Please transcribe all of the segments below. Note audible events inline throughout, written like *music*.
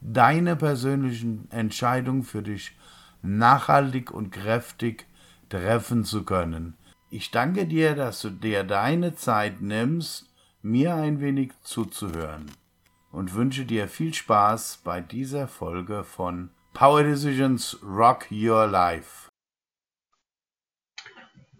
deine persönlichen Entscheidungen für dich nachhaltig und kräftig treffen zu können. Ich danke dir, dass du dir deine Zeit nimmst, mir ein wenig zuzuhören und wünsche dir viel Spaß bei dieser Folge von Power Decisions Rock Your Life.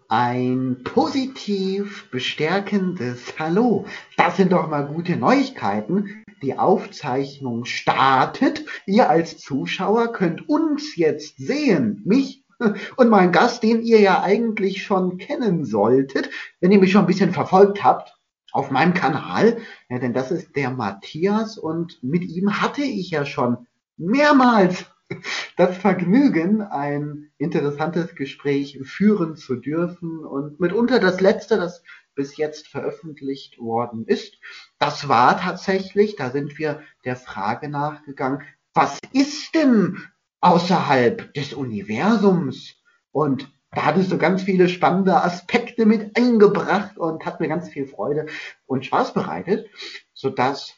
Ein positiv bestärkendes Hallo. Das sind doch mal gute Neuigkeiten. Die Aufzeichnung startet. Ihr als Zuschauer könnt uns jetzt sehen, mich *laughs* und meinen Gast, den ihr ja eigentlich schon kennen solltet, wenn ihr mich schon ein bisschen verfolgt habt auf meinem Kanal. Ja, denn das ist der Matthias und mit ihm hatte ich ja schon mehrmals *laughs* das Vergnügen, ein interessantes Gespräch führen zu dürfen und mitunter das letzte, das bis jetzt veröffentlicht worden ist. Das war tatsächlich, da sind wir der Frage nachgegangen, was ist denn außerhalb des Universums? Und da hattest du ganz viele spannende Aspekte mit eingebracht und hat mir ganz viel Freude und Spaß bereitet, sodass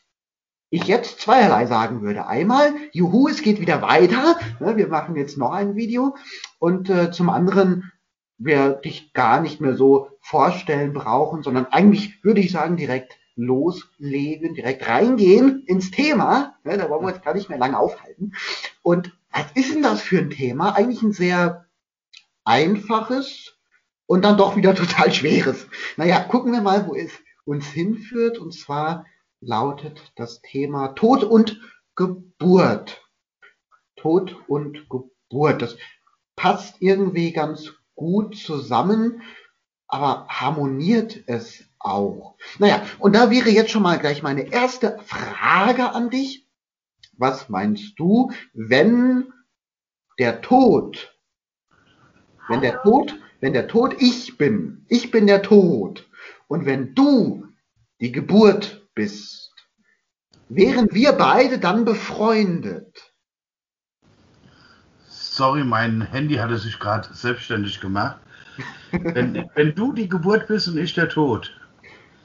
ich jetzt zweierlei sagen würde. Einmal, juhu, es geht wieder weiter. Ne, wir machen jetzt noch ein Video. Und äh, zum anderen, wir dich gar nicht mehr so vorstellen brauchen, sondern eigentlich würde ich sagen, direkt loslegen, direkt reingehen ins Thema. Ne, da wollen wir uns gar nicht mehr lange aufhalten. Und was ist denn das für ein Thema? Eigentlich ein sehr einfaches und dann doch wieder *laughs* total schweres. Naja, gucken wir mal, wo es uns hinführt. Und zwar lautet das Thema Tod und Geburt. Tod und Geburt. Das passt irgendwie ganz gut zusammen, aber harmoniert es auch? Naja, und da wäre jetzt schon mal gleich meine erste Frage an dich. Was meinst du, wenn der Tod, wenn der Tod, wenn der Tod ich bin, ich bin der Tod, und wenn du die Geburt bist, wären wir beide dann befreundet? Sorry, mein Handy hatte sich gerade selbstständig gemacht. wenn, wenn du die Geburt bist und ich der Tod.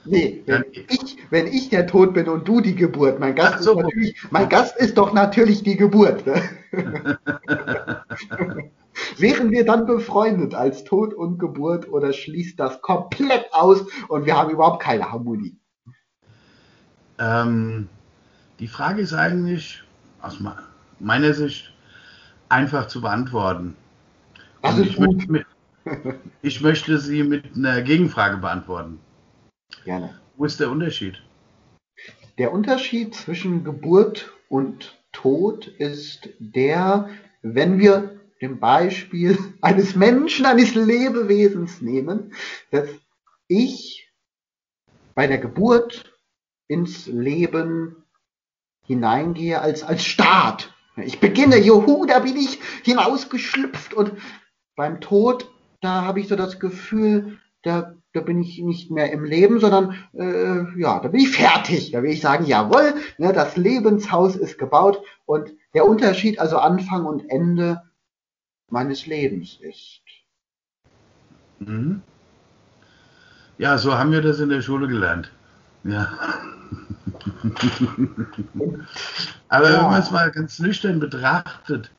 Nee, wenn ich, wenn ich der Tod bin und du die Geburt, mein Gast, so. ist, mein Gast ist doch natürlich die Geburt. Ne? *laughs* Wären wir dann befreundet als Tod und Geburt oder schließt das komplett aus und wir haben überhaupt keine Harmonie? Ähm, die Frage ist eigentlich aus meiner Sicht einfach zu beantworten. Das ich, möchte, ich möchte sie mit einer Gegenfrage beantworten. Gerne. Wo ist der Unterschied? Der Unterschied zwischen Geburt und Tod ist der, wenn wir dem Beispiel *laughs* eines Menschen, eines Lebewesens nehmen, dass ich bei der Geburt ins Leben hineingehe als, als Staat. Ich beginne, juhu, da bin ich hinausgeschlüpft und beim Tod, da habe ich so das Gefühl, da, da bin ich nicht mehr im Leben, sondern äh, ja, da bin ich fertig. Da will ich sagen, jawohl, ne, das Lebenshaus ist gebaut und der Unterschied, also Anfang und Ende meines Lebens ist. Mhm. Ja, so haben wir das in der Schule gelernt. Ja. *laughs* Aber ja. wenn man es mal ganz nüchtern betrachtet,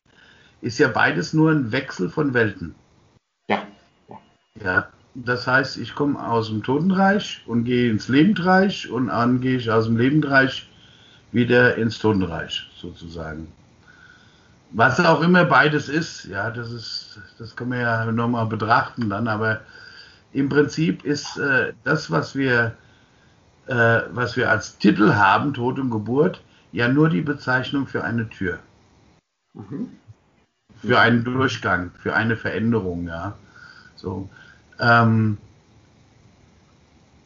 ist ja beides nur ein Wechsel von Welten. Ja. Ja. Das heißt, ich komme aus dem Totenreich und gehe ins Lebendreich und dann gehe ich aus dem Lebendreich wieder ins Totenreich, sozusagen. Was auch immer beides ist, ja, das ist, das kann man ja nochmal betrachten dann, aber im Prinzip ist äh, das, was wir äh, was wir als Titel haben, Tod und Geburt, ja nur die Bezeichnung für eine Tür. Mhm. Für einen Durchgang, für eine Veränderung, ja. So. Ähm,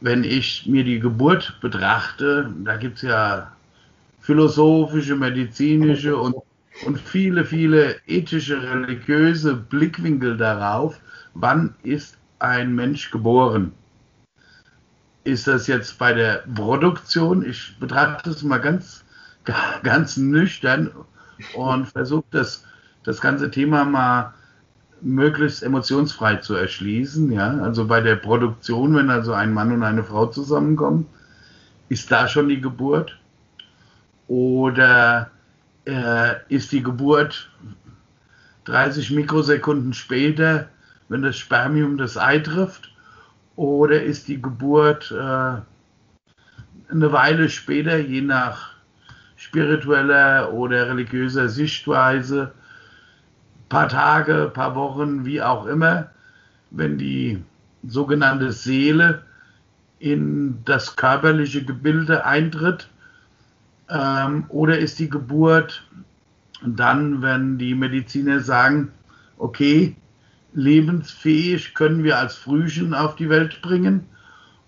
wenn ich mir die Geburt betrachte, da gibt es ja philosophische, medizinische und und viele, viele ethische, religiöse Blickwinkel darauf, wann ist ein Mensch geboren. Ist das jetzt bei der Produktion? Ich betrachte es mal ganz, *laughs* ganz nüchtern und versuche das, das ganze Thema mal möglichst emotionsfrei zu erschließen. Ja? Also bei der Produktion, wenn also ein Mann und eine Frau zusammenkommen, ist da schon die Geburt? Oder äh, ist die Geburt 30 Mikrosekunden später, wenn das Spermium das Ei trifft? Oder ist die Geburt äh, eine Weile später, je nach spiritueller oder religiöser Sichtweise, paar Tage, paar Wochen, wie auch immer, wenn die sogenannte Seele in das körperliche Gebilde eintritt? Ähm, oder ist die Geburt dann, wenn die Mediziner sagen, okay, lebensfähig können wir als Frühchen auf die Welt bringen?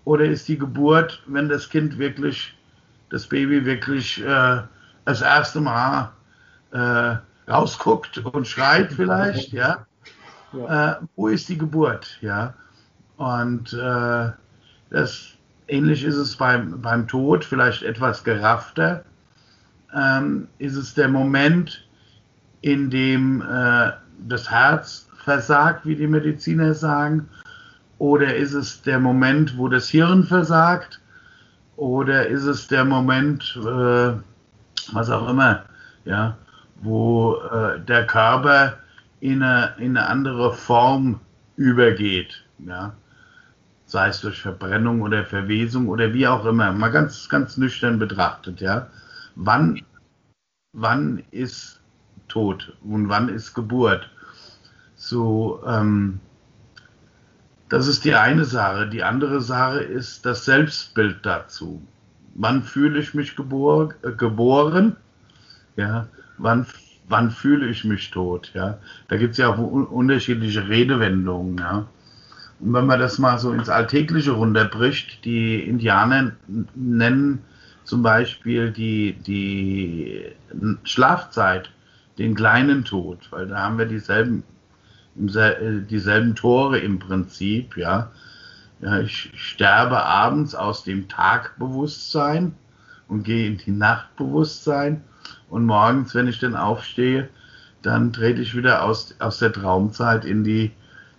Oder ist die Geburt, wenn das Kind wirklich, das Baby wirklich äh, das erste Mal äh, rausguckt und schreit vielleicht, ja? ja. Äh, wo ist die Geburt, ja? Und äh, das ähnlich ist es beim, beim Tod, vielleicht etwas geraffter. Ähm, ist es der Moment, in dem äh, das Herz versagt, wie die Mediziner sagen, oder ist es der Moment, wo das Hirn versagt, oder ist es der Moment, äh, was auch immer, ja, wo äh, der Körper in eine, in eine andere Form übergeht, ja sei es durch Verbrennung oder Verwesung oder wie auch immer, mal ganz, ganz nüchtern betrachtet, ja. Wann, wann ist Tod und wann ist Geburt? So, ähm, das ist die eine Sache. Die andere Sache ist das Selbstbild dazu. Wann fühle ich mich gebor äh, geboren? Ja, wann, wann fühle ich mich tot? Ja, da gibt es ja auch unterschiedliche Redewendungen. Ja. Und wenn man das mal so ins Alltägliche runterbricht, die Indianer nennen zum Beispiel die, die Schlafzeit den kleinen Tod, weil da haben wir dieselben, dieselben Tore im Prinzip, ja. ja. Ich sterbe abends aus dem Tagbewusstsein und gehe in die Nachtbewusstsein und morgens, wenn ich dann aufstehe, dann trete ich wieder aus, aus der Traumzeit in die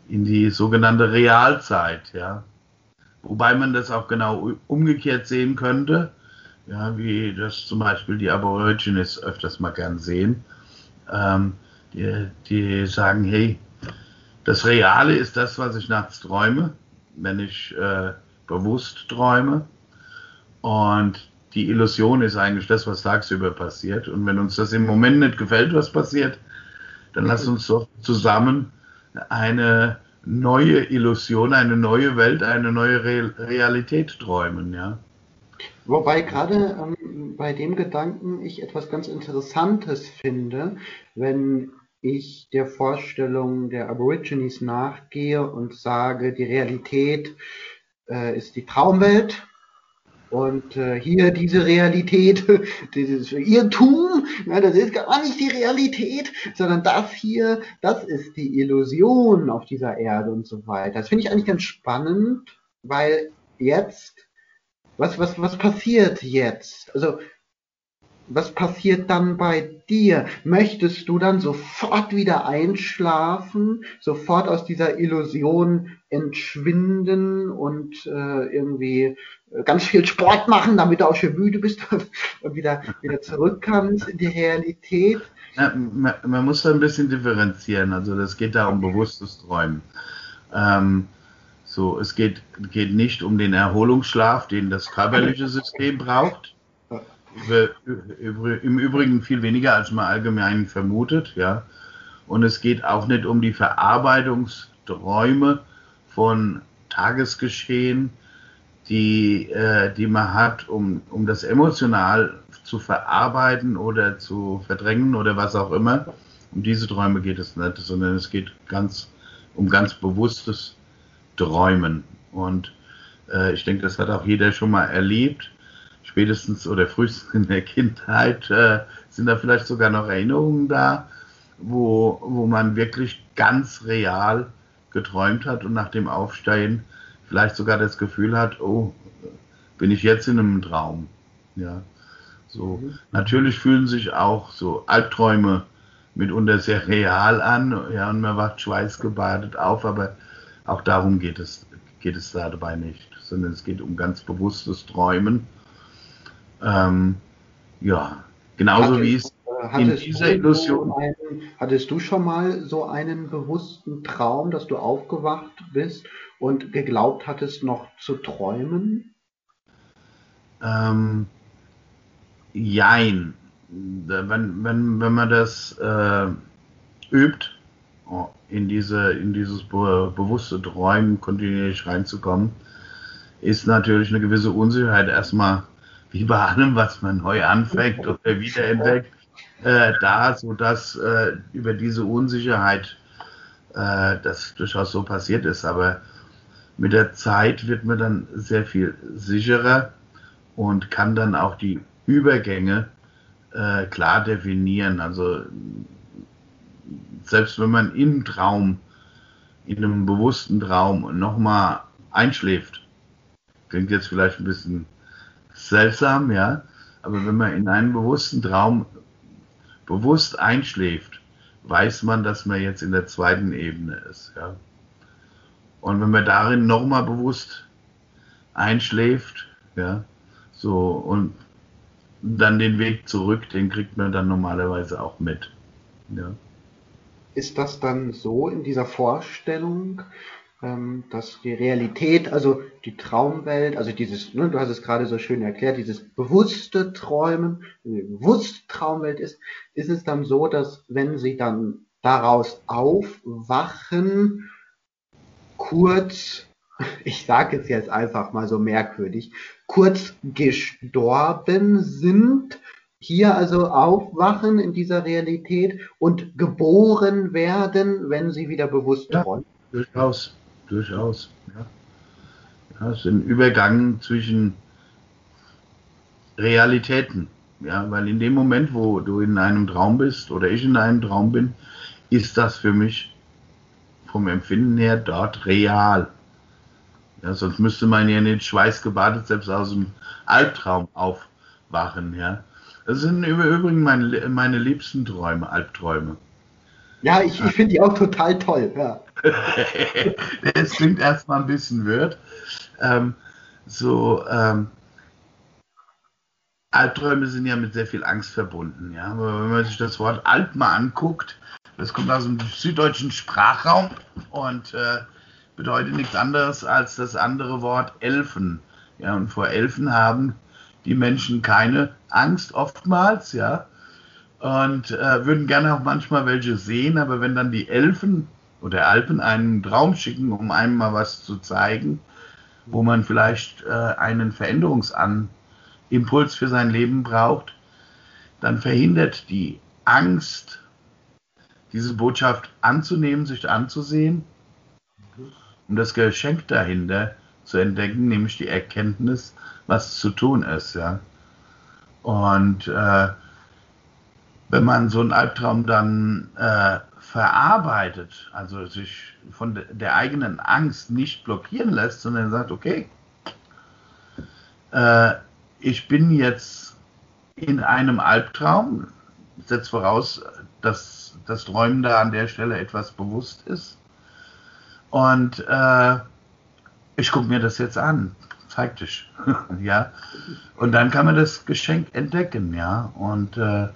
in die sogenannte Realzeit, ja. Wobei man das auch genau umgekehrt sehen könnte, ja, wie das zum Beispiel die Aborigines öfters mal gern sehen. Ähm, die, die sagen, hey, das Reale ist das, was ich nachts träume, wenn ich äh, bewusst träume. Und die Illusion ist eigentlich das, was tagsüber passiert. Und wenn uns das im Moment nicht gefällt, was passiert, dann lass uns doch zusammen eine neue Illusion, eine neue Welt, eine neue Re Realität träumen, ja. Wobei gerade ähm, bei dem Gedanken ich etwas ganz Interessantes finde, wenn ich der Vorstellung der Aborigines nachgehe und sage, die Realität äh, ist die Traumwelt und äh, hier diese Realität, *laughs* dieses Irrtum, ja, das ist gar nicht die Realität, sondern das hier, das ist die Illusion auf dieser Erde und so weiter. Das finde ich eigentlich ganz spannend, weil jetzt, was, was, was passiert jetzt? Also was passiert dann bei dir? Möchtest du dann sofort wieder einschlafen, sofort aus dieser Illusion entschwinden und äh, irgendwie äh, ganz viel Sport machen, damit du auch schon müde bist *laughs* und wieder, wieder zurück kannst in die Realität? Ja, man, man, muss da ein bisschen differenzieren. Also das geht da um bewusstes Träumen. Ähm, so, es geht, geht nicht um den Erholungsschlaf, den das körperliche System braucht im Übrigen viel weniger, als man allgemein vermutet, ja. Und es geht auch nicht um die Verarbeitungsträume von Tagesgeschehen, die, äh, die man hat, um, um das emotional zu verarbeiten oder zu verdrängen oder was auch immer. Um diese Träume geht es nicht, sondern es geht ganz um ganz bewusstes Träumen. Und äh, ich denke, das hat auch jeder schon mal erlebt spätestens oder frühestens in der Kindheit äh, sind da vielleicht sogar noch Erinnerungen da, wo, wo man wirklich ganz real geträumt hat und nach dem Aufstehen vielleicht sogar das Gefühl hat, oh, bin ich jetzt in einem Traum. Ja, so. Mhm. Natürlich fühlen sich auch so Albträume mitunter sehr real an, ja, und man wacht schweißgebadet auf, aber auch darum geht es, geht es da dabei nicht, sondern es geht um ganz bewusstes Träumen. Ähm, ja, genauso Hatte, wie es äh, in dieser Illusion. Einen, hattest du schon mal so einen bewussten Traum, dass du aufgewacht bist und geglaubt hattest, noch zu träumen? Ähm, jein. Wenn, wenn, wenn man das äh, übt, oh, in, diese, in dieses be bewusste Träumen kontinuierlich reinzukommen, ist natürlich eine gewisse Unsicherheit erstmal, wie bei allem, was man neu anfängt oder wiederentdeckt, äh, da, sodass äh, über diese Unsicherheit äh, das durchaus so passiert ist. Aber mit der Zeit wird man dann sehr viel sicherer und kann dann auch die Übergänge äh, klar definieren. Also selbst wenn man im Traum, in einem bewussten Traum nochmal einschläft, klingt jetzt vielleicht ein bisschen seltsam, ja, aber wenn man in einem bewussten Traum bewusst einschläft, weiß man, dass man jetzt in der zweiten Ebene ist, ja. Und wenn man darin nochmal bewusst einschläft, ja, so und dann den Weg zurück, den kriegt man dann normalerweise auch mit. Ja. Ist das dann so in dieser Vorstellung, dass die Realität, also die Traumwelt, also dieses, ne, du hast es gerade so schön erklärt, dieses bewusste Träumen, die bewusste Traumwelt ist, ist es dann so, dass wenn sie dann daraus aufwachen, kurz, *laughs* ich sage es jetzt einfach mal so merkwürdig, kurz gestorben sind, hier also aufwachen in dieser Realität und geboren werden, wenn sie wieder bewusst ja, träumen. Durchaus, durchaus. Ja. ja, es ist ein Übergang zwischen Realitäten. Ja, weil in dem Moment, wo du in einem Traum bist oder ich in einem Traum bin, ist das für mich vom Empfinden her dort real. Ja, sonst müsste man ja nicht schweißgebadet selbst aus dem Albtraum aufwachen. Ja. Das sind im Übrigen meine, meine liebsten Träume, Albträume. Ja, ich, ich finde die auch total toll. Ja. *laughs* es klingt erstmal ein bisschen wird. Ähm, so, ähm, Albträume sind ja mit sehr viel Angst verbunden. Ja? Aber wenn man sich das Wort Alp mal anguckt, das kommt aus dem süddeutschen Sprachraum und äh, bedeutet nichts anderes als das andere Wort Elfen. Ja, und vor Elfen haben die Menschen keine Angst oftmals, ja, und äh, würden gerne auch manchmal welche sehen, aber wenn dann die Elfen oder Alpen einen Traum schicken, um einem mal was zu zeigen, wo man vielleicht äh, einen Veränderungsimpuls für sein Leben braucht, dann verhindert die Angst, diese Botschaft anzunehmen, sich anzusehen um das Geschenk dahinter zu entdecken, nämlich die Erkenntnis, was zu tun ist. Ja? Und äh, wenn man so einen Albtraum dann äh, verarbeitet, also sich von der eigenen Angst nicht blockieren lässt, sondern sagt, okay, äh, ich bin jetzt in einem Albtraum, setzt voraus, dass das Träumen da an der Stelle etwas bewusst ist. Und äh, ich gucke mir das jetzt an, zeig dich, *laughs* ja. Und dann kann man das Geschenk entdecken, ja. Und äh,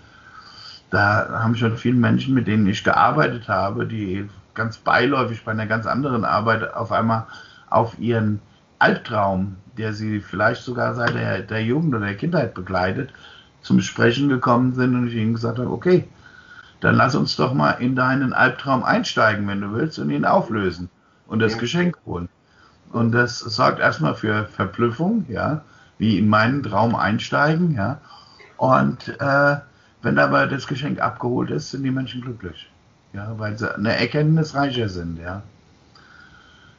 da haben schon viele Menschen, mit denen ich gearbeitet habe, die ganz beiläufig bei einer ganz anderen Arbeit auf einmal auf ihren Albtraum, der sie vielleicht sogar seit der, der Jugend oder der Kindheit begleitet, zum Sprechen gekommen sind und ich ihnen gesagt habe, okay, dann lass uns doch mal in deinen Albtraum einsteigen, wenn du willst, und ihn auflösen und das ja. Geschenk holen. Und das sorgt erstmal für Verblüffung, ja, wie in meinen Traum einsteigen, ja. Und äh, wenn aber das Geschenk abgeholt ist, sind die Menschen glücklich, ja, weil sie eine Erkenntnis reicher sind, ja.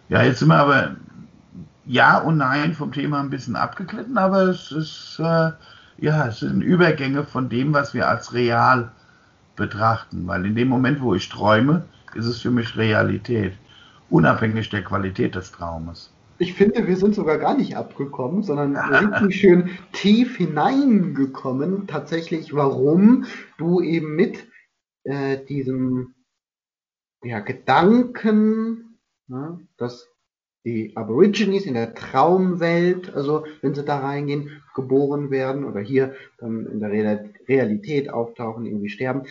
Ja, jetzt sind wir aber ja und nein vom Thema ein bisschen abgeglitten, aber es ist, äh, ja, es sind Übergänge von dem, was wir als real betrachten. Weil in dem Moment, wo ich träume, ist es für mich Realität, unabhängig der Qualität des Traumes. Ich finde, wir sind sogar gar nicht abgekommen, sondern richtig schön tief hineingekommen. Tatsächlich, warum du eben mit äh, diesem ja, Gedanken, ja, dass die Aborigines in der Traumwelt, also wenn sie da reingehen, geboren werden oder hier dann in der Realität auftauchen, irgendwie sterben,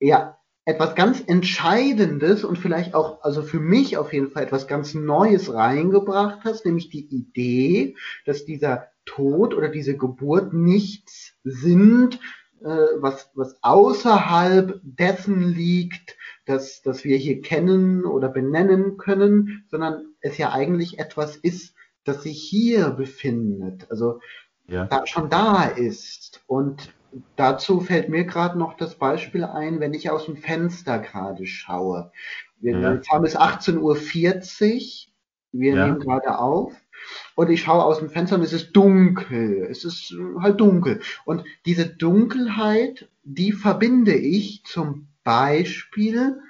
ja, etwas ganz Entscheidendes und vielleicht auch, also für mich auf jeden Fall etwas ganz Neues reingebracht hast, nämlich die Idee, dass dieser Tod oder diese Geburt nichts sind, äh, was, was außerhalb dessen liegt, dass, dass wir hier kennen oder benennen können, sondern es ja eigentlich etwas ist, das sich hier befindet, also ja. da, schon da ist. Und dazu fällt mir gerade noch das Beispiel ein, wenn ich aus dem Fenster gerade schaue. Wir, ja. Jetzt haben es 18.40 Uhr, wir ja. nehmen gerade auf und ich schaue aus dem Fenster und es ist dunkel. Es ist halt dunkel. Und diese Dunkelheit, die verbinde ich zum Beispiel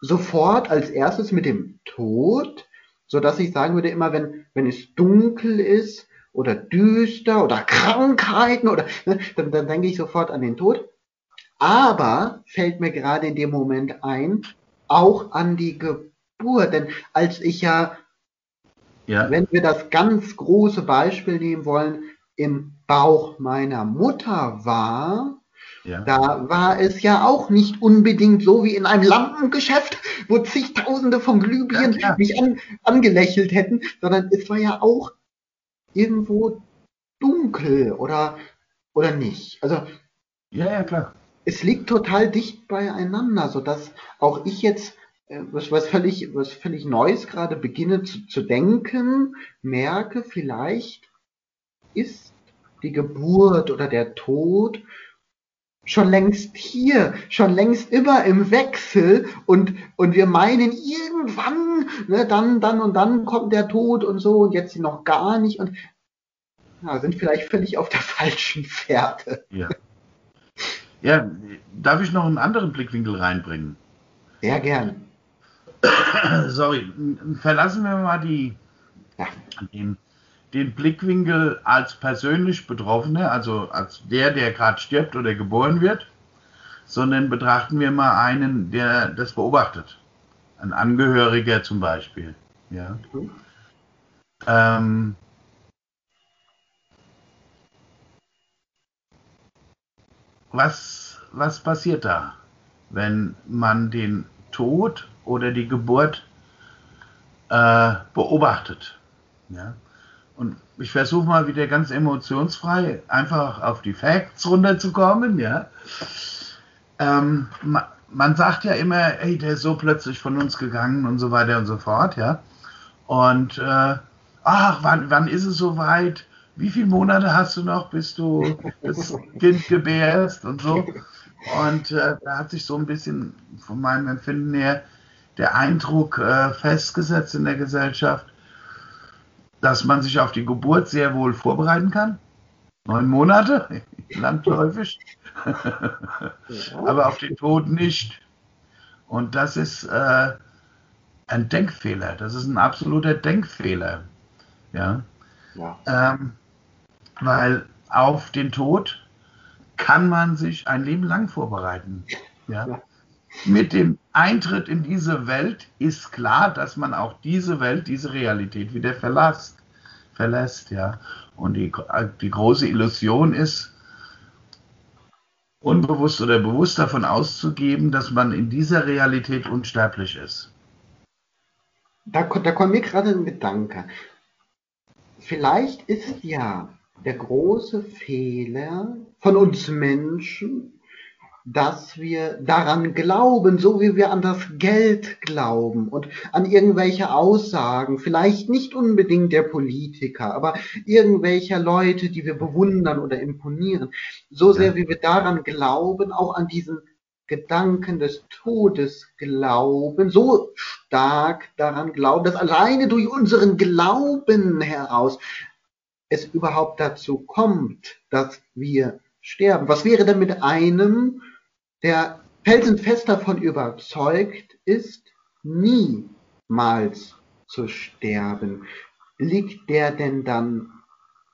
sofort als erstes mit dem Tod, so dass ich sagen würde, immer wenn, wenn es dunkel ist oder düster oder Krankheiten oder, ne, dann, dann denke ich sofort an den Tod. Aber fällt mir gerade in dem Moment ein, auch an die Geburt. Denn als ich ja, ja, wenn wir das ganz große Beispiel nehmen wollen, im Bauch meiner Mutter war, ja. Da war es ja auch nicht unbedingt so wie in einem Lampengeschäft, wo zigtausende von Glühbirnen ja, mich an, angelächelt hätten, sondern es war ja auch irgendwo dunkel oder, oder nicht. Also, ja, ja, klar. Es liegt total dicht beieinander, sodass auch ich jetzt äh, was, was, völlig, was völlig Neues gerade beginne zu, zu denken, merke, vielleicht ist die Geburt oder der Tod schon längst hier, schon längst immer im Wechsel und, und wir meinen irgendwann, ne, dann, dann und dann kommt der Tod und so und jetzt noch gar nicht und ja, sind vielleicht völlig auf der *laughs* falschen Fährte. Ja. Ja, darf ich noch einen anderen Blickwinkel reinbringen? Sehr gern. Sorry, verlassen wir mal die, ja. den den Blickwinkel als persönlich Betroffene, also als der, der gerade stirbt oder geboren wird, sondern betrachten wir mal einen, der das beobachtet. Ein Angehöriger zum Beispiel. Ja. Ähm, was, was passiert da, wenn man den Tod oder die Geburt äh, beobachtet? Ja? Und ich versuche mal wieder ganz emotionsfrei einfach auf die Facts runterzukommen, ja. Ähm, man, man sagt ja immer, ey, der ist so plötzlich von uns gegangen und so weiter und so fort, ja. Und äh, ach, wann, wann ist es soweit? Wie viele Monate hast du noch, bis du *laughs* das Kind gebärst und so? Und äh, da hat sich so ein bisschen von meinem Empfinden her der Eindruck äh, festgesetzt in der Gesellschaft, dass man sich auf die Geburt sehr wohl vorbereiten kann. Neun Monate, *laughs* landläufig. Aber auf den Tod nicht. Und das ist äh, ein Denkfehler. Das ist ein absoluter Denkfehler. Ja. ja. Ähm, weil auf den Tod kann man sich ein Leben lang vorbereiten. Ja. ja. Mit dem Eintritt in diese Welt ist klar, dass man auch diese Welt, diese Realität wieder verlässt. verlässt ja. Und die, die große Illusion ist, unbewusst oder bewusst davon auszugeben, dass man in dieser Realität unsterblich ist. Da, da kommt mir gerade ein Gedanke. Vielleicht ist ja der große Fehler von uns Menschen, dass wir daran glauben, so wie wir an das Geld glauben und an irgendwelche Aussagen, vielleicht nicht unbedingt der Politiker, aber irgendwelcher Leute, die wir bewundern oder imponieren, so sehr wie wir daran glauben, auch an diesen Gedanken des Todes glauben, so stark daran glauben, dass alleine durch unseren Glauben heraus es überhaupt dazu kommt, dass wir sterben. Was wäre denn mit einem, der felsenfest davon überzeugt ist, niemals zu sterben? Liegt der denn dann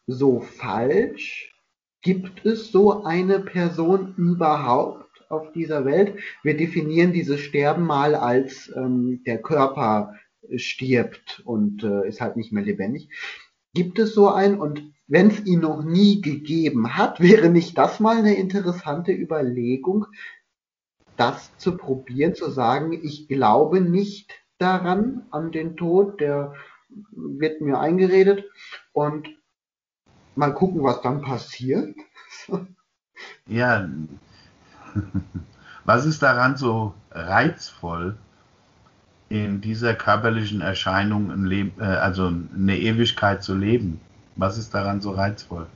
so falsch? Gibt es so eine Person überhaupt auf dieser Welt? Wir definieren dieses Sterben mal als ähm, der Körper stirbt und äh, ist halt nicht mehr lebendig. Gibt es so einen? Und wenn es ihn noch nie gegeben hat, *laughs* wäre nicht das mal eine interessante Überlegung, das zu probieren, zu sagen, ich glaube nicht daran, an den Tod, der wird mir eingeredet und mal gucken, was dann passiert. *laughs* ja, *laughs* was ist daran so reizvoll, in dieser körperlichen Erscheinung äh, also eine Ewigkeit zu leben? Was ist daran so reizvoll?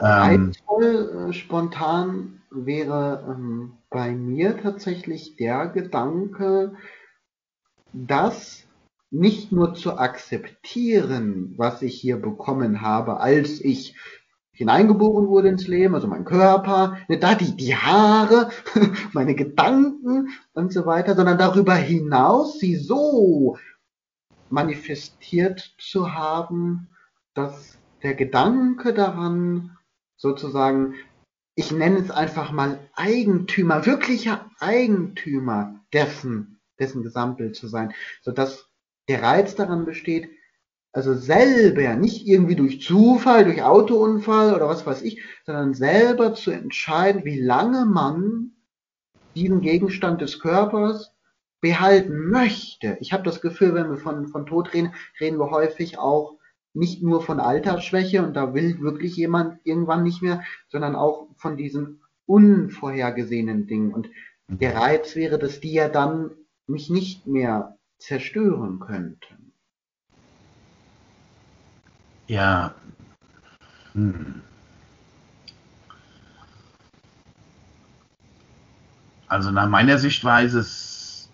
Ähm, reizvoll, äh, spontan wäre ähm, bei mir tatsächlich der Gedanke, dass nicht nur zu akzeptieren, was ich hier bekommen habe, als ich hineingeboren wurde ins Leben, also mein Körper, ne, da die, die Haare, *laughs* meine Gedanken und so weiter, sondern darüber hinaus sie so manifestiert zu haben, dass der Gedanke daran sozusagen, ich nenne es einfach mal Eigentümer, wirklicher Eigentümer dessen, dessen Gesamtbild zu sein, sodass der Reiz daran besteht, also selber, nicht irgendwie durch Zufall, durch Autounfall oder was weiß ich, sondern selber zu entscheiden, wie lange man diesen Gegenstand des Körpers behalten möchte. Ich habe das Gefühl, wenn wir von, von Tod reden, reden wir häufig auch nicht nur von Altersschwäche und da will wirklich jemand irgendwann nicht mehr, sondern auch von diesen unvorhergesehenen Dingen. Und der Reiz wäre, dass die ja dann mich nicht mehr zerstören könnten. Ja. Hm. Also nach meiner Sichtweise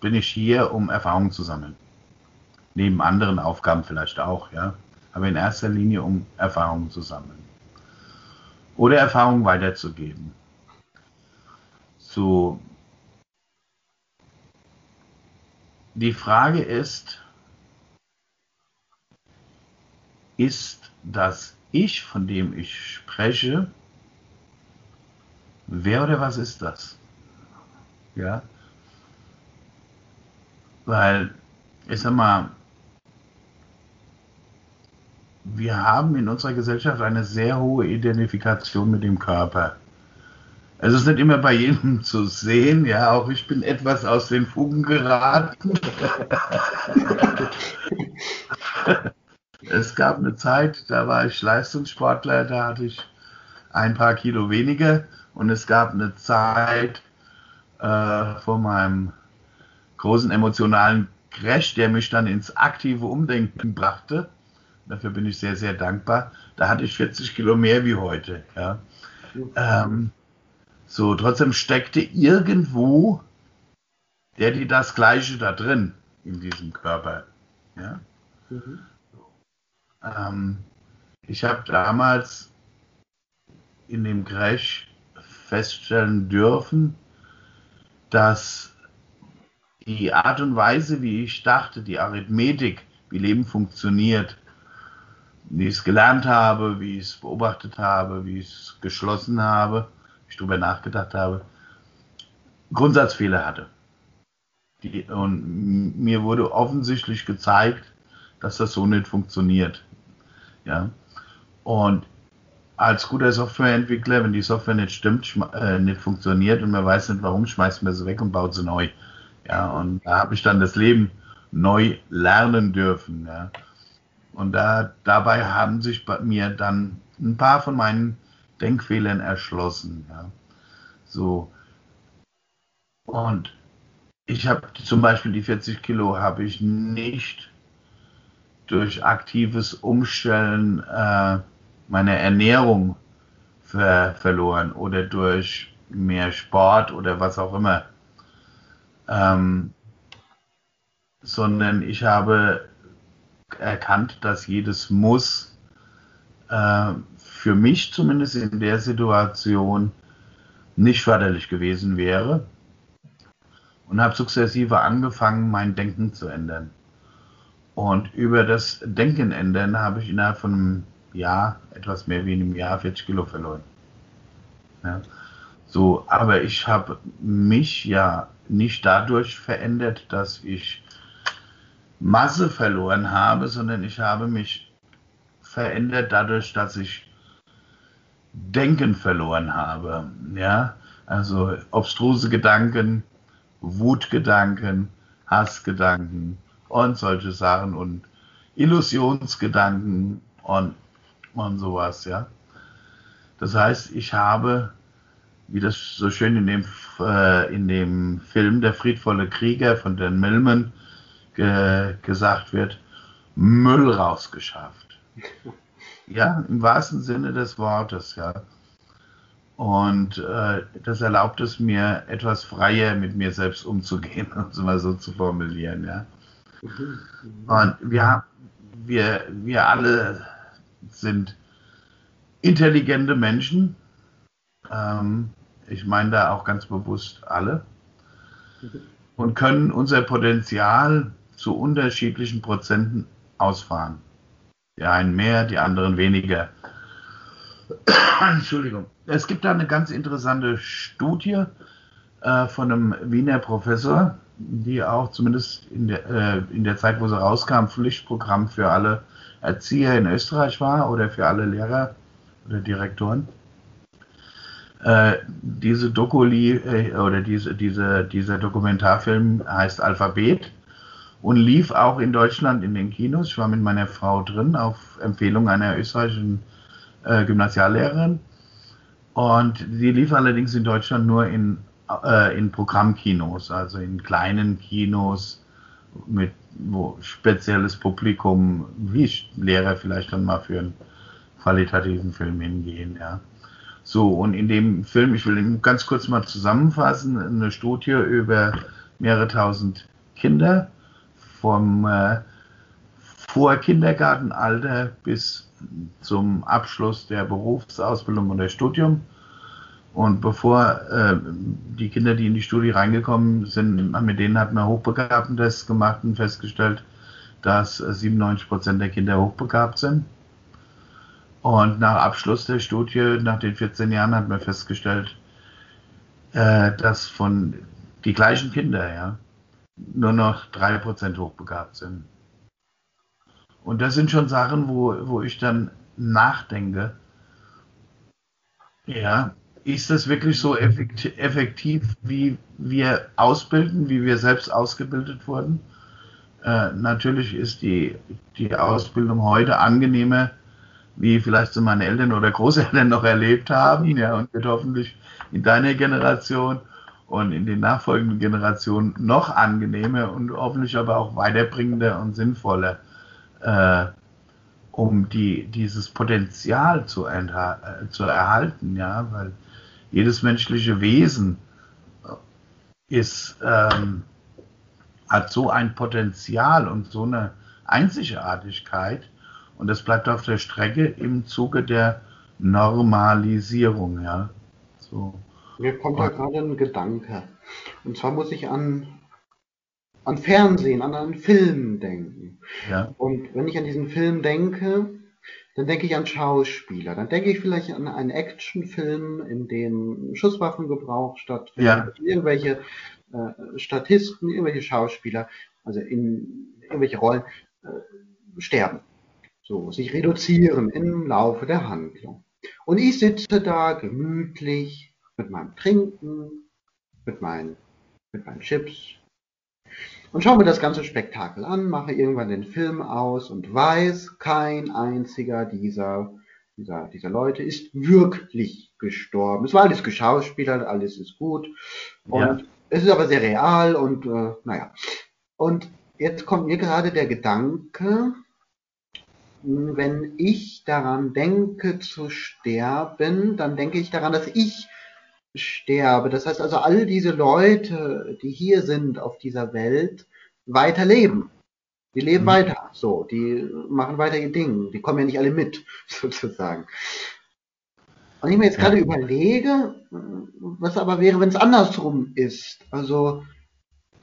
bin ich hier, um Erfahrungen zu sammeln. Neben anderen Aufgaben vielleicht auch, ja. Aber in erster Linie, um Erfahrungen zu sammeln. Oder Erfahrungen weiterzugeben. So. Die Frage ist, ist das Ich, von dem ich spreche, wer oder was ist das? Ja. Weil, ich sag mal, wir haben in unserer Gesellschaft eine sehr hohe Identifikation mit dem Körper. Es ist nicht immer bei jedem *laughs* zu sehen, ja, auch ich bin etwas aus den Fugen geraten. Es gab eine Zeit, da war ich Leistungssportler, da hatte ich ein paar Kilo weniger und es gab eine Zeit äh, vor meinem großen emotionalen Crash, der mich dann ins aktive Umdenken brachte. Dafür bin ich sehr, sehr dankbar. Da hatte ich 40 Kilo mehr wie heute. Ja. Ähm, so, trotzdem steckte irgendwo der, die das Gleiche da drin in diesem Körper. Ja. Mhm. Ähm, ich habe damals in dem Crash feststellen dürfen, dass die Art und Weise, wie ich dachte, die Arithmetik, wie Leben funktioniert, wie ich es gelernt habe, wie ich es beobachtet habe, wie ich es geschlossen habe, wie ich darüber nachgedacht habe, Grundsatzfehler hatte. Die, und mir wurde offensichtlich gezeigt, dass das so nicht funktioniert. Ja? Und als guter Softwareentwickler, wenn die Software nicht stimmt, äh, nicht funktioniert und man weiß nicht warum, schmeißt man sie weg und baut sie neu. Ja, und da habe ich dann das Leben neu lernen dürfen. Ja. Und da, dabei haben sich bei mir dann ein paar von meinen Denkfehlern erschlossen. Ja. So. Und ich habe zum Beispiel die 40 Kilo habe ich nicht durch aktives Umstellen äh, meiner Ernährung ver verloren oder durch mehr Sport oder was auch immer. Ähm, sondern ich habe erkannt, dass jedes Muss äh, für mich zumindest in der Situation nicht förderlich gewesen wäre und habe sukzessive angefangen, mein Denken zu ändern. Und über das Denken ändern habe ich innerhalb von einem Jahr, etwas mehr wie einem Jahr, 40 Kilo verloren. Ja. So, aber ich habe mich ja nicht dadurch verändert, dass ich Masse verloren habe, sondern ich habe mich verändert dadurch, dass ich Denken verloren habe. Ja, also obstruse Gedanken, Wutgedanken, Hassgedanken und solche Sachen und Illusionsgedanken und, und sowas, ja. Das heißt, ich habe, wie das so schön in dem, äh, in dem Film Der friedvolle Krieger von Dan Millman ge gesagt wird, Müll rausgeschafft. *laughs* Ja, im wahrsten Sinne des Wortes, ja. Und äh, das erlaubt es mir, etwas freier mit mir selbst umzugehen, *laughs* um es mal so zu formulieren, ja. Und wir, wir, wir alle sind intelligente Menschen. Ähm, ich meine da auch ganz bewusst alle. Und können unser Potenzial zu unterschiedlichen Prozenten ausfahren. Die einen mehr, die anderen weniger. *coughs* Entschuldigung. Es gibt da eine ganz interessante Studie äh, von einem Wiener Professor, die auch zumindest in der, äh, in der Zeit, wo sie rauskam, Pflichtprogramm für alle Erzieher in Österreich war oder für alle Lehrer oder Direktoren. Äh, diese Dokuli äh, oder diese, diese, dieser Dokumentarfilm heißt Alphabet und lief auch in Deutschland in den Kinos. Ich war mit meiner Frau drin auf Empfehlung einer österreichischen äh, Gymnasiallehrerin. Und die lief allerdings in Deutschland nur in, äh, in Programmkinos, also in kleinen Kinos mit wo spezielles Publikum, wie Lehrer vielleicht dann mal für einen qualitativen Film hingehen, ja. So, und in dem Film, ich will ihn ganz kurz mal zusammenfassen, eine Studie über mehrere tausend Kinder vom äh, Vorkindergartenalter bis zum Abschluss der Berufsausbildung und der Studium. Und bevor äh, die Kinder, die in die Studie reingekommen sind, mit denen hat man Hochbegabten-Tests gemacht und festgestellt, dass 97 Prozent der Kinder hochbegabt sind. Und nach Abschluss der Studie, nach den 14 Jahren, hat man festgestellt, äh, dass von die gleichen Kinder, ja, nur noch 3% hochbegabt sind. Und das sind schon Sachen, wo, wo ich dann nachdenke, ja, ist das wirklich so effektiv, wie wir ausbilden, wie wir selbst ausgebildet wurden? Äh, natürlich ist die, die Ausbildung heute angenehmer, wie vielleicht so meine Eltern oder Großeltern *laughs* noch erlebt haben, ja, und wird hoffentlich in deiner Generation und in den nachfolgenden Generationen noch angenehmer und hoffentlich aber auch weiterbringender und sinnvoller, äh, um die, dieses Potenzial zu, äh, zu erhalten, ja, weil jedes menschliche Wesen ist, ähm, hat so ein Potenzial und so eine Einzigartigkeit und das bleibt auf der Strecke im Zuge der Normalisierung, ja. So. Mir kommt da gerade ein Gedanke. Und zwar muss ich an, an Fernsehen, an einen Film denken. Ja. Und wenn ich an diesen Film denke, dann denke ich an Schauspieler. Dann denke ich vielleicht an einen Actionfilm, in dem Schusswaffengebrauch stattfindet. Ja. Irgendwelche äh, Statisten, irgendwelche Schauspieler, also in irgendwelche Rollen, äh, sterben. So, sich reduzieren im Laufe der Handlung. Und ich sitze da gemütlich mit meinem Trinken, mit meinen, mit meinen Chips und schaue mir das ganze Spektakel an, mache irgendwann den Film aus und weiß, kein einziger dieser, dieser, dieser Leute ist wirklich gestorben. Es war alles geschauspielert, alles ist gut und ja. es ist aber sehr real und äh, naja. Und jetzt kommt mir gerade der Gedanke, wenn ich daran denke zu sterben, dann denke ich daran, dass ich sterbe. Das heißt also, all diese Leute, die hier sind auf dieser Welt, weiterleben. Die leben mhm. weiter, so, die machen weiter ihr Ding, die kommen ja nicht alle mit, *laughs* sozusagen. Und ich mir jetzt gerade überlege, was aber wäre, wenn es andersrum ist. Also,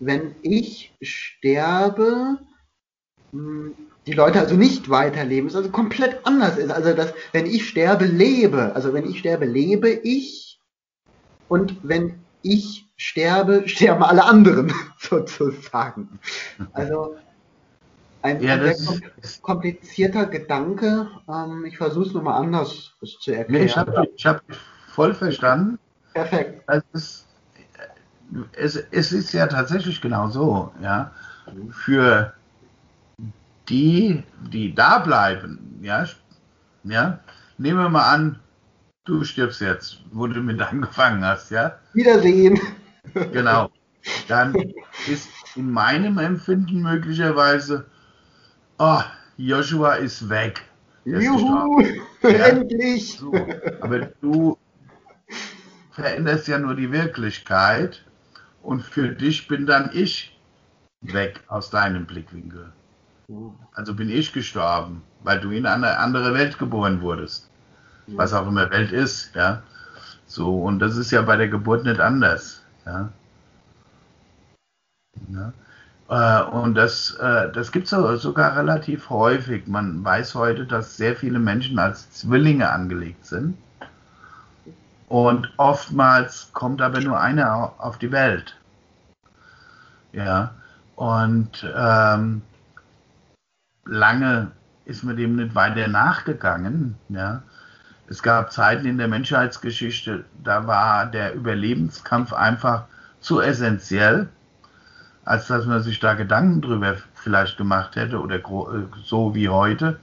wenn ich sterbe, hm, die Leute also nicht weiterleben, es also komplett anders ist. Also, dass, wenn ich sterbe, lebe. Also, wenn ich sterbe, lebe ich. Und wenn ich sterbe, sterben alle anderen, *laughs* sozusagen. Also, ein, ja, komplizierter Gedanke. Ähm, ich versuche es nochmal anders zu erklären. Nee, ich habe hab voll verstanden. Perfekt. Es ist, es, es ist ja tatsächlich genau so. Ja? Für die, die da bleiben, ja, ja, nehmen wir mal an, du stirbst jetzt, wo du mit angefangen hast, ja. Wiedersehen. Genau. Dann ist in meinem Empfinden möglicherweise oh, Joshua ist weg. Juhu, ja? endlich. So. Aber du veränderst ja nur die Wirklichkeit und für dich bin dann ich weg aus deinem Blickwinkel. Also bin ich gestorben, weil du in eine andere Welt geboren wurdest. Was auch immer Welt ist, ja. So, und das ist ja bei der Geburt nicht anders, ja. ja. Äh, und das, äh, das gibt es sogar relativ häufig. Man weiß heute, dass sehr viele Menschen als Zwillinge angelegt sind. Und oftmals kommt aber nur einer auf die Welt. Ja. Und ähm, lange ist man dem nicht weiter nachgegangen. Ja. Es gab Zeiten in der Menschheitsgeschichte, da war der Überlebenskampf einfach zu essentiell als dass man sich da Gedanken drüber vielleicht gemacht hätte oder äh, so wie heute.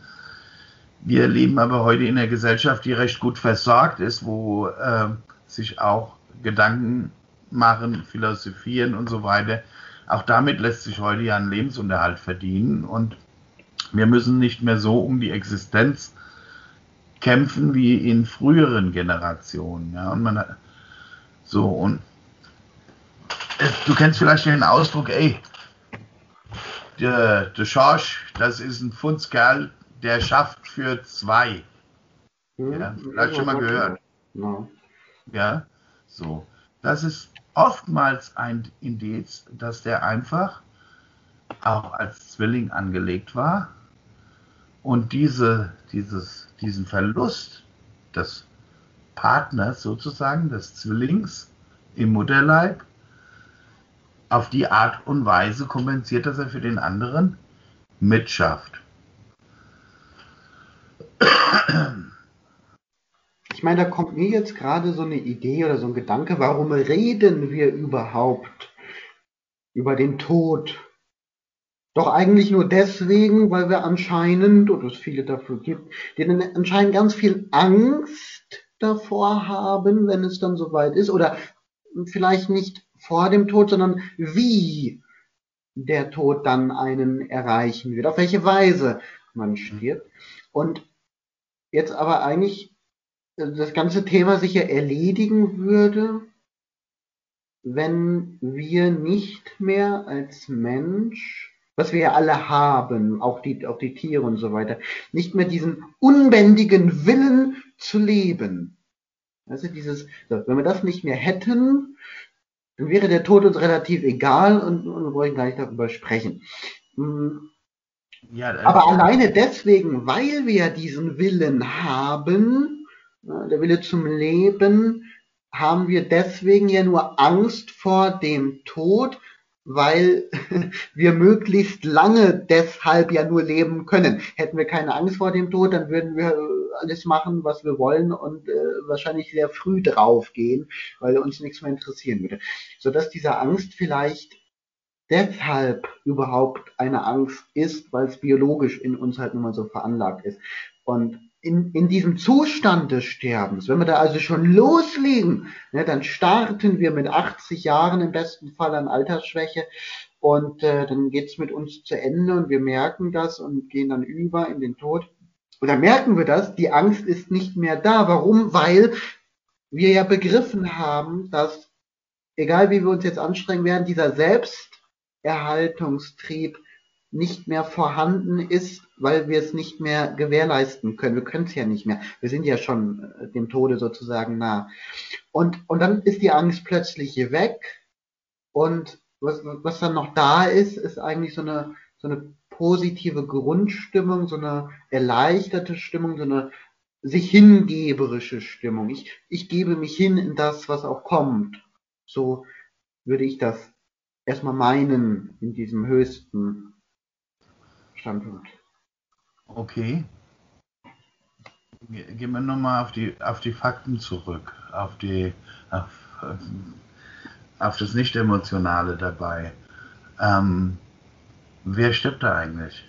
Wir leben aber heute in einer Gesellschaft, die recht gut versorgt ist, wo äh, sich auch Gedanken machen, philosophieren und so weiter. Auch damit lässt sich heute ja ein Lebensunterhalt verdienen und wir müssen nicht mehr so um die Existenz kämpfen wie in früheren Generationen. Ja, und man so und du kennst vielleicht den Ausdruck, ey, der, der Schorsch, das ist ein Fundskerl, der schafft für zwei. Hm, ja, vielleicht schon mal gehört. Ja, so. Das ist oftmals ein Indiz, dass der einfach auch als Zwilling angelegt war und diese, dieses, diesen Verlust des Partners sozusagen, des Zwillings im Mutterleib, auf die Art und Weise kompensiert, dass er für den anderen mitschafft. Ich meine, da kommt mir jetzt gerade so eine Idee oder so ein Gedanke, warum reden wir überhaupt über den Tod? Doch eigentlich nur deswegen, weil wir anscheinend, oder es viele dafür gibt, denen anscheinend ganz viel Angst davor haben, wenn es dann soweit ist, oder vielleicht nicht vor dem Tod, sondern wie der Tod dann einen erreichen wird, auf welche Weise man stirbt. Und jetzt aber eigentlich das ganze Thema sich ja erledigen würde, wenn wir nicht mehr als Mensch, was wir ja alle haben, auch die, auch die Tiere und so weiter, nicht mehr diesen unbändigen Willen zu leben. Also dieses, wenn wir das nicht mehr hätten, dann wäre der Tod uns relativ egal und, und wir wollen gar nicht darüber sprechen. Hm. Ja, Aber alleine deswegen, weil wir diesen Willen haben, der Wille zum Leben, haben wir deswegen ja nur Angst vor dem Tod, weil *laughs* wir möglichst lange deshalb ja nur leben können. Hätten wir keine Angst vor dem Tod, dann würden wir alles machen, was wir wollen und äh, wahrscheinlich sehr früh draufgehen, weil uns nichts mehr interessieren würde. Sodass diese Angst vielleicht deshalb überhaupt eine Angst ist, weil es biologisch in uns halt nun mal so veranlagt ist. Und in, in diesem Zustand des Sterbens, wenn wir da also schon loslegen, ne, dann starten wir mit 80 Jahren im besten Fall an Altersschwäche und äh, dann geht's mit uns zu Ende und wir merken das und gehen dann über in den Tod. Und dann merken wir das, die Angst ist nicht mehr da. Warum? Weil wir ja begriffen haben, dass egal wie wir uns jetzt anstrengen werden, dieser Selbsterhaltungstrieb nicht mehr vorhanden ist, weil wir es nicht mehr gewährleisten können. Wir können es ja nicht mehr. Wir sind ja schon äh, dem Tode sozusagen nah. Und, und dann ist die Angst plötzlich weg. Und was, was dann noch da ist, ist eigentlich so eine, so eine positive Grundstimmung, so eine erleichterte Stimmung, so eine sich hingeberische Stimmung. Ich, ich gebe mich hin in das, was auch kommt. So würde ich das erstmal meinen in diesem höchsten Standpunkt. Okay. Gehen wir nochmal auf die, auf die Fakten zurück, auf, die, auf, auf das Nicht-Emotionale dabei. Ähm, wer stirbt da eigentlich?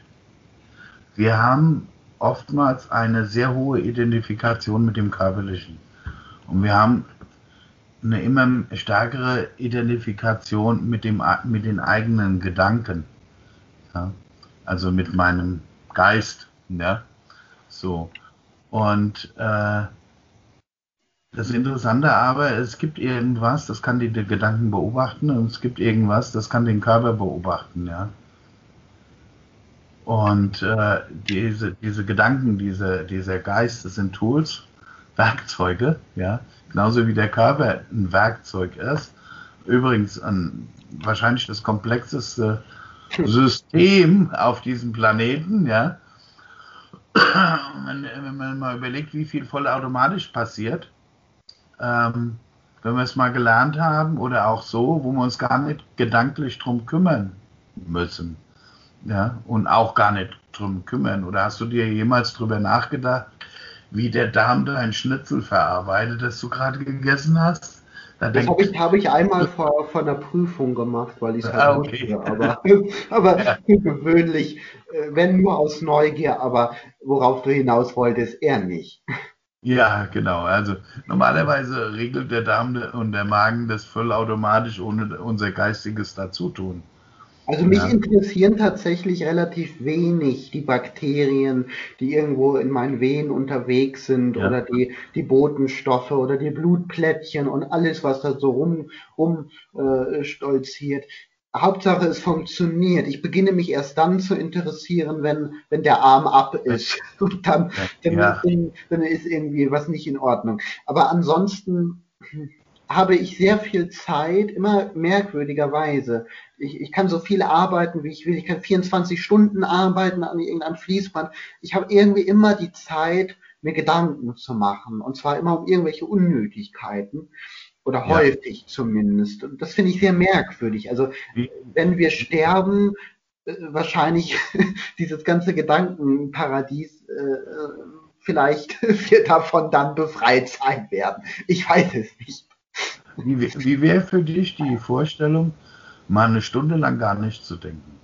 Wir haben oftmals eine sehr hohe Identifikation mit dem Körperlichen. Und wir haben eine immer stärkere Identifikation mit, dem, mit den eigenen Gedanken. Ja? Also mit meinem Geist. Ja? So. Und äh, das Interessante aber, es gibt irgendwas, das kann die, die Gedanken beobachten und es gibt irgendwas, das kann den Körper beobachten. Ja? Und äh, diese, diese Gedanken, diese, dieser Geist, das sind Tools, *laughs* Werkzeuge, ja, genauso wie der Körper ein Werkzeug ist. Übrigens ein, wahrscheinlich das komplexeste *laughs* System auf diesem Planeten, ja. Wenn, wenn man mal überlegt, wie viel vollautomatisch passiert, ähm, wenn wir es mal gelernt haben oder auch so, wo wir uns gar nicht gedanklich drum kümmern müssen, ja, und auch gar nicht drum kümmern. Oder hast du dir jemals drüber nachgedacht, wie der Darm dein Schnitzel verarbeitet, das du gerade gegessen hast? Da das habe ich, hab ich einmal vor, vor einer Prüfung gemacht, weil ich es halt ah, okay. *laughs* Aber, aber ja. gewöhnlich, äh, wenn nur aus Neugier, aber worauf du hinaus wolltest, eher nicht. Ja, genau. Also normalerweise regelt der Darm und der Magen das vollautomatisch ohne unser geistiges Dazutun. Also mich ja. interessieren tatsächlich relativ wenig die Bakterien, die irgendwo in meinen Venen unterwegs sind ja. oder die, die Botenstoffe oder die Blutplättchen und alles, was da so rum, rum äh, stolziert. Hauptsache es funktioniert. Ich beginne mich erst dann zu interessieren, wenn, wenn der Arm ab ist. *laughs* Und dann, dann, ja. ist, dann ist irgendwie was nicht in Ordnung. Aber ansonsten habe ich sehr viel Zeit, immer merkwürdigerweise. Ich, ich kann so viel arbeiten, wie ich will. Ich kann 24 Stunden arbeiten an irgendeinem Fließband. Ich habe irgendwie immer die Zeit, mir Gedanken zu machen. Und zwar immer um irgendwelche Unnötigkeiten. Oder ja. häufig zumindest. Und das finde ich sehr merkwürdig. Also, wenn wir sterben, äh, wahrscheinlich *laughs* dieses ganze Gedankenparadies äh, vielleicht *laughs* wir davon dann befreit sein werden. Ich weiß es nicht. Wie, wie wäre für dich die Vorstellung, mal eine Stunde lang gar nicht zu denken?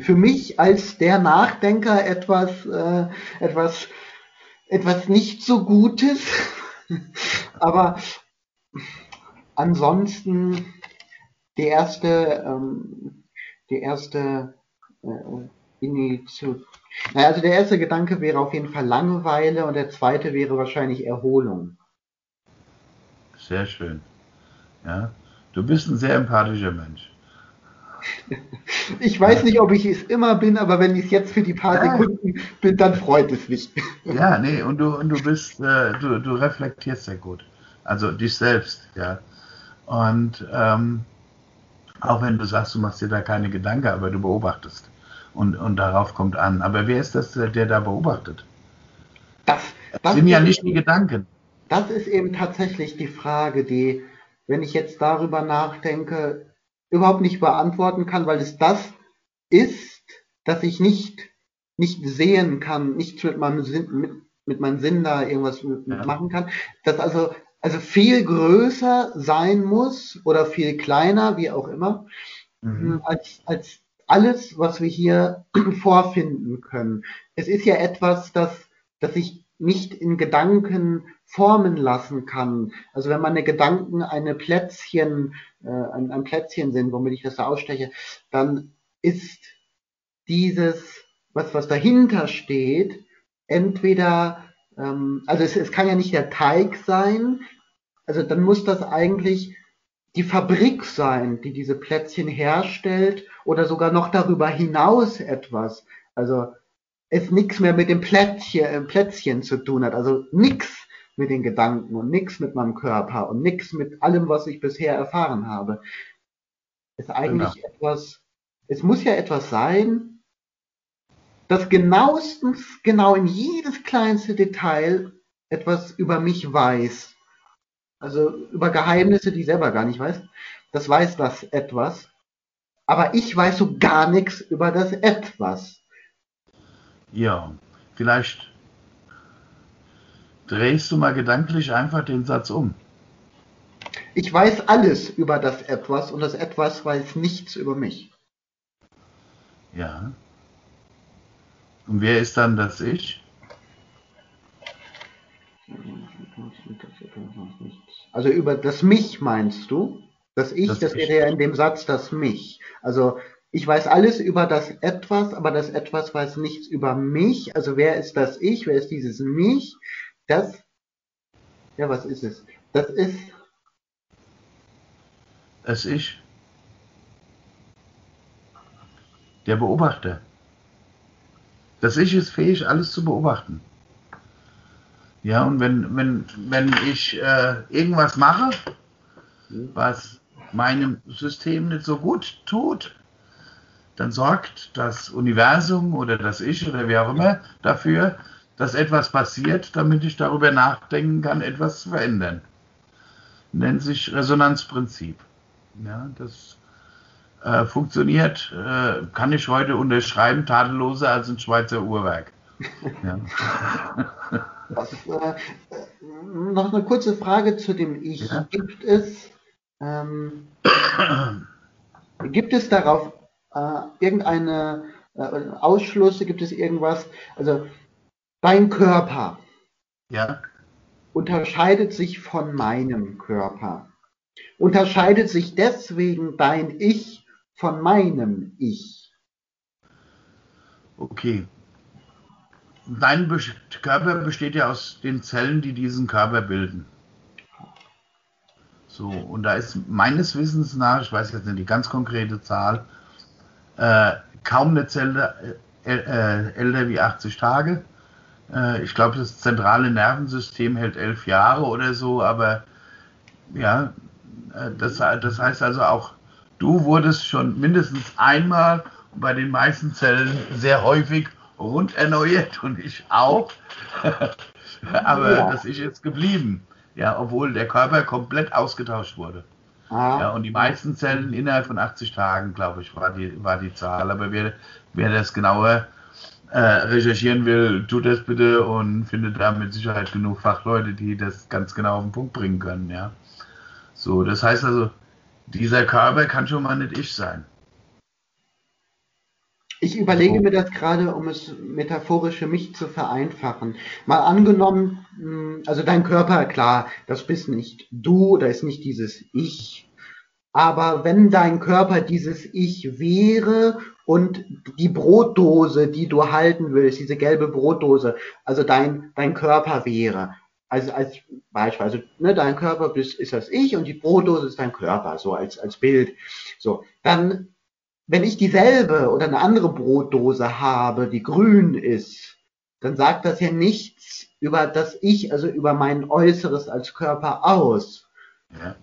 Für mich als der Nachdenker etwas, äh, etwas, etwas nicht so Gutes. *laughs* Aber ansonsten die erste, ähm, die erste äh, Initiative. Naja, also der erste Gedanke wäre auf jeden Fall Langeweile und der zweite wäre wahrscheinlich Erholung. Sehr schön. Ja? Du bist ein sehr empathischer Mensch. Ich weiß nicht, ob ich es immer bin, aber wenn ich es jetzt für die paar ja. Sekunden bin, dann freut es mich. Ja, nee, und du, und du bist, äh, du, du reflektierst sehr gut. Also dich selbst, ja. Und ähm, auch wenn du sagst, du machst dir da keine Gedanken, aber du beobachtest. Und, und darauf kommt an. Aber wer ist das, der da beobachtet? Das, das sind ja nicht die Gedanken. Das ist eben tatsächlich die Frage, die, wenn ich jetzt darüber nachdenke, überhaupt nicht beantworten kann, weil es das ist, dass ich nicht, nicht sehen kann, nicht mit meinem Sinn, mit, mit meinem Sinn da irgendwas ja. machen kann, dass also, also viel größer sein muss oder viel kleiner, wie auch immer, mhm. als, als alles, was wir hier *clears throat* vorfinden können. Es ist ja etwas, das, das ich nicht in Gedanken formen lassen kann. Also wenn meine Gedanken eine Plätzchen, äh, ein, ein Plätzchen sind, womit ich das so aussteche, dann ist dieses, was, was dahinter steht, entweder, ähm, also es, es kann ja nicht der Teig sein, also dann muss das eigentlich die Fabrik sein, die diese Plätzchen herstellt oder sogar noch darüber hinaus etwas. Also es nichts mehr mit dem Plätzchen, äh, Plätzchen zu tun hat. Also nichts mit den Gedanken und nichts mit meinem Körper und nichts mit allem, was ich bisher erfahren habe. Es ist eigentlich genau. etwas, es muss ja etwas sein, das genauestens, genau in jedes kleinste Detail etwas über mich weiß. Also über Geheimnisse, die ich selber gar nicht weiß. Das weiß das etwas. Aber ich weiß so gar nichts über das etwas. Ja, vielleicht drehst du mal gedanklich einfach den Satz um. Ich weiß alles über das Etwas und das Etwas weiß nichts über mich. Ja. Und wer ist dann das Ich? Also über das Mich meinst du? Das Ich, das, das wäre ja in dem Satz das Mich. Also ich weiß alles über das Etwas, aber das Etwas weiß nichts über mich. Also wer ist das Ich? Wer ist dieses Mich? Das, ja, was ist es? Das ist. Das Ich. Der Beobachter. Das Ich ist fähig, alles zu beobachten. Ja, und wenn, wenn, wenn ich äh, irgendwas mache, was meinem System nicht so gut tut, dann sorgt das Universum oder das Ich oder wie auch immer dafür, dass etwas passiert, damit ich darüber nachdenken kann, etwas zu verändern. Nennt sich Resonanzprinzip. Ja, das äh, funktioniert, äh, kann ich heute unterschreiben, tadelloser als ein Schweizer Uhrwerk. Ja. *laughs* Das, äh, noch eine kurze Frage zu dem Ich. Ja? Gibt es ähm, *clears throat* gibt es darauf äh, irgendeine äh, Ausschlüsse? Gibt es irgendwas? Also Dein Körper ja. unterscheidet sich von meinem Körper. Unterscheidet sich deswegen dein Ich von meinem Ich. Okay. Dein Körper besteht ja aus den Zellen, die diesen Körper bilden. So, und da ist meines Wissens nach, ich weiß jetzt nicht die ganz konkrete Zahl, äh, kaum eine Zelle äh, äh, älter wie 80 Tage. Äh, ich glaube, das zentrale Nervensystem hält elf Jahre oder so, aber ja, äh, das, das heißt also auch, du wurdest schon mindestens einmal bei den meisten Zellen sehr häufig rund erneuert und ich auch. *laughs* aber ja. das ist jetzt geblieben. Ja, obwohl der Körper komplett ausgetauscht wurde. Ah. Ja, und die meisten Zellen innerhalb von 80 Tagen, glaube ich, war die, war die Zahl. Aber wer, wer das genauer äh, recherchieren will, tut das bitte und findet da mit Sicherheit genug Fachleute, die das ganz genau auf den Punkt bringen können, ja. So, das heißt also, dieser Körper kann schon mal nicht ich sein. Ich überlege mir das gerade, um es metaphorisch für mich zu vereinfachen. Mal angenommen, hm, also dein Körper, klar, das bist nicht du, da ist nicht dieses Ich. Aber wenn dein Körper dieses Ich wäre und die Brotdose, die du halten willst, diese gelbe Brotdose, also dein, dein Körper wäre. Also als Beispiel, also ne, dein Körper ist, ist das Ich und die Brotdose ist dein Körper, so als, als Bild. So, dann, wenn ich dieselbe oder eine andere Brotdose habe, die grün ist, dann sagt das ja nichts über das Ich, also über mein Äußeres als Körper aus. Ja.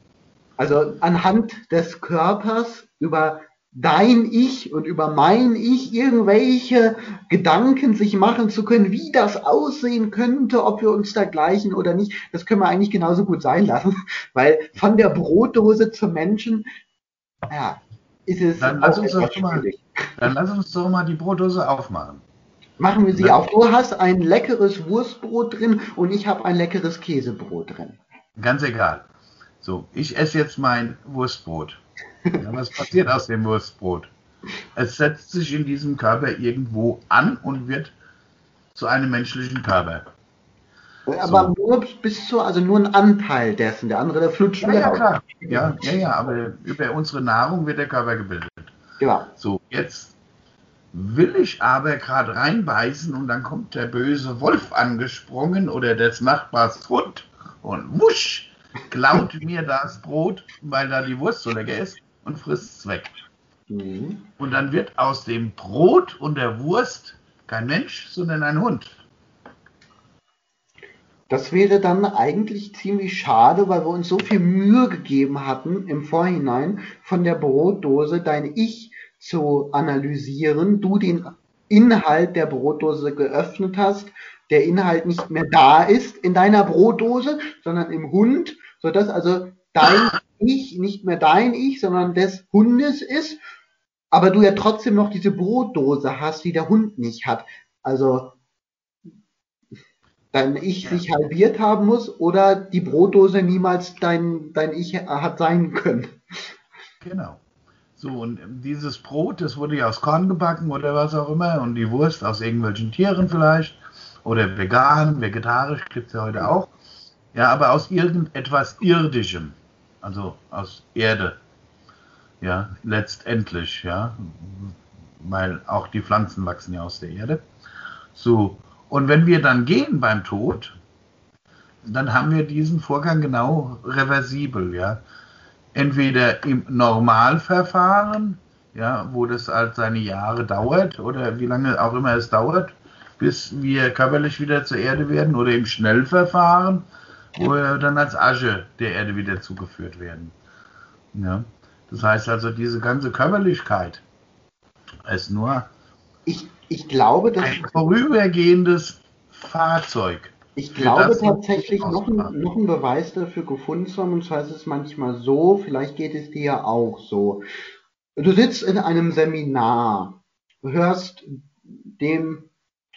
Also anhand des Körpers über dein Ich und über mein Ich irgendwelche Gedanken sich machen zu können, wie das aussehen könnte, ob wir uns da gleichen oder nicht, das können wir eigentlich genauso gut sein lassen, *laughs* weil von der Brotdose zum Menschen, ja, ist es dann lass uns doch mal, Dann lass uns doch mal die Brotdose aufmachen. Machen wir sie auf. Du hast ein leckeres Wurstbrot drin und ich habe ein leckeres Käsebrot drin. Ganz egal. So, ich esse jetzt mein Wurstbrot. Ja, was passiert aus dem Wurstbrot? Es setzt sich in diesem Körper irgendwo an und wird zu einem menschlichen Körper. Aber so. nur bis zu, also nur ein Anteil dessen, der andere, der flutscht ja, ja, klar. Ja, ja, ja, aber über unsere Nahrung wird der Körper gebildet. Ja. So, jetzt will ich aber gerade reinbeißen und dann kommt der böse Wolf angesprungen oder des Nachbars Hund und wusch klaut mir das Brot, weil da die Wurst so lecker ist und frisst es weg. Mhm. Und dann wird aus dem Brot und der Wurst kein Mensch, sondern ein Hund. Das wäre dann eigentlich ziemlich schade, weil wir uns so viel Mühe gegeben hatten, im Vorhinein von der Brotdose dein Ich zu analysieren, du den Inhalt der Brotdose geöffnet hast, der Inhalt nicht mehr da ist in deiner Brotdose, sondern im Hund, sodass also dein Ich nicht mehr dein Ich, sondern des Hundes ist, aber du ja trotzdem noch diese Brotdose hast, die der Hund nicht hat. Also dein Ich sich halbiert haben muss oder die Brotdose niemals dein, dein Ich hat sein können. Genau. So, und dieses Brot, das wurde ja aus Korn gebacken oder was auch immer und die Wurst aus irgendwelchen Tieren vielleicht oder vegan, vegetarisch gibt es ja heute auch. Ja, aber aus irgendetwas Irdischem, also aus Erde. Ja, letztendlich, ja, weil auch die Pflanzen wachsen ja aus der Erde. So, und wenn wir dann gehen beim Tod, dann haben wir diesen Vorgang genau reversibel, ja. Entweder im Normalverfahren, ja, wo das halt seine Jahre dauert oder wie lange auch immer es dauert, bis wir körperlich wieder zur Erde werden, oder im Schnellverfahren, wo wir dann als Asche der Erde wieder zugeführt werden. Ja. Das heißt also, diese ganze Körperlichkeit ist nur ich, ich glaube, dass ein vorübergehendes Fahrzeug. Ich glaube tatsächlich noch ein, noch ein Beweis dafür gefunden zu haben, und zwar ist es manchmal so, vielleicht geht es dir ja auch so. Du sitzt in einem Seminar, hörst dem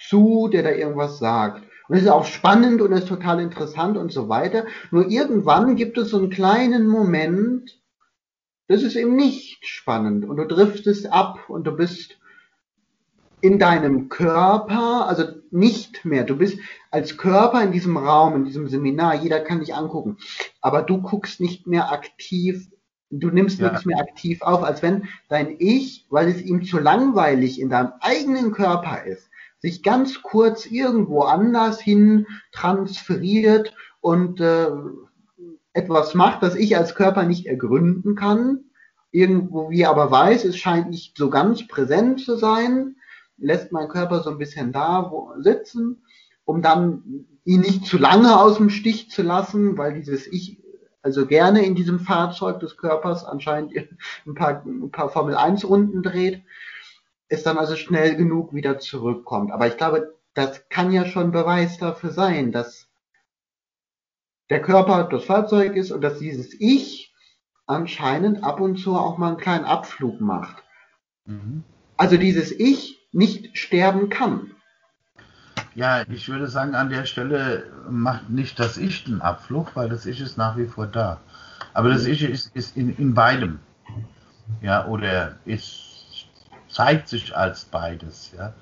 zu, der da irgendwas sagt. Und es ist auch spannend und es ist total interessant und so weiter. Nur irgendwann gibt es so einen kleinen Moment, das ist eben nicht spannend und du driftest ab und du bist in deinem Körper, also nicht mehr, du bist als Körper in diesem Raum, in diesem Seminar, jeder kann dich angucken, aber du guckst nicht mehr aktiv, du nimmst ja. nichts mehr aktiv auf, als wenn dein Ich, weil es ihm zu langweilig in deinem eigenen Körper ist, sich ganz kurz irgendwo anders hin transferiert und äh, etwas macht, das ich als Körper nicht ergründen kann, irgendwo wie aber weiß, es scheint nicht so ganz präsent zu sein, lässt mein Körper so ein bisschen da wo, sitzen, um dann ihn nicht zu lange aus dem Stich zu lassen, weil dieses Ich also gerne in diesem Fahrzeug des Körpers anscheinend *laughs* ein paar, ein paar Formel 1 Runden dreht, es dann also schnell genug wieder zurückkommt. Aber ich glaube, das kann ja schon Beweis dafür sein, dass der Körper das Fahrzeug ist und dass dieses Ich anscheinend ab und zu auch mal einen kleinen Abflug macht. Mhm. Also dieses Ich nicht sterben kann. Ja, ich würde sagen, an der Stelle macht nicht das Ich den Abflug, weil das Ich ist nach wie vor da. Aber das Ich ist, ist in, in beidem. Ja, oder ist, zeigt sich als beides. Ja.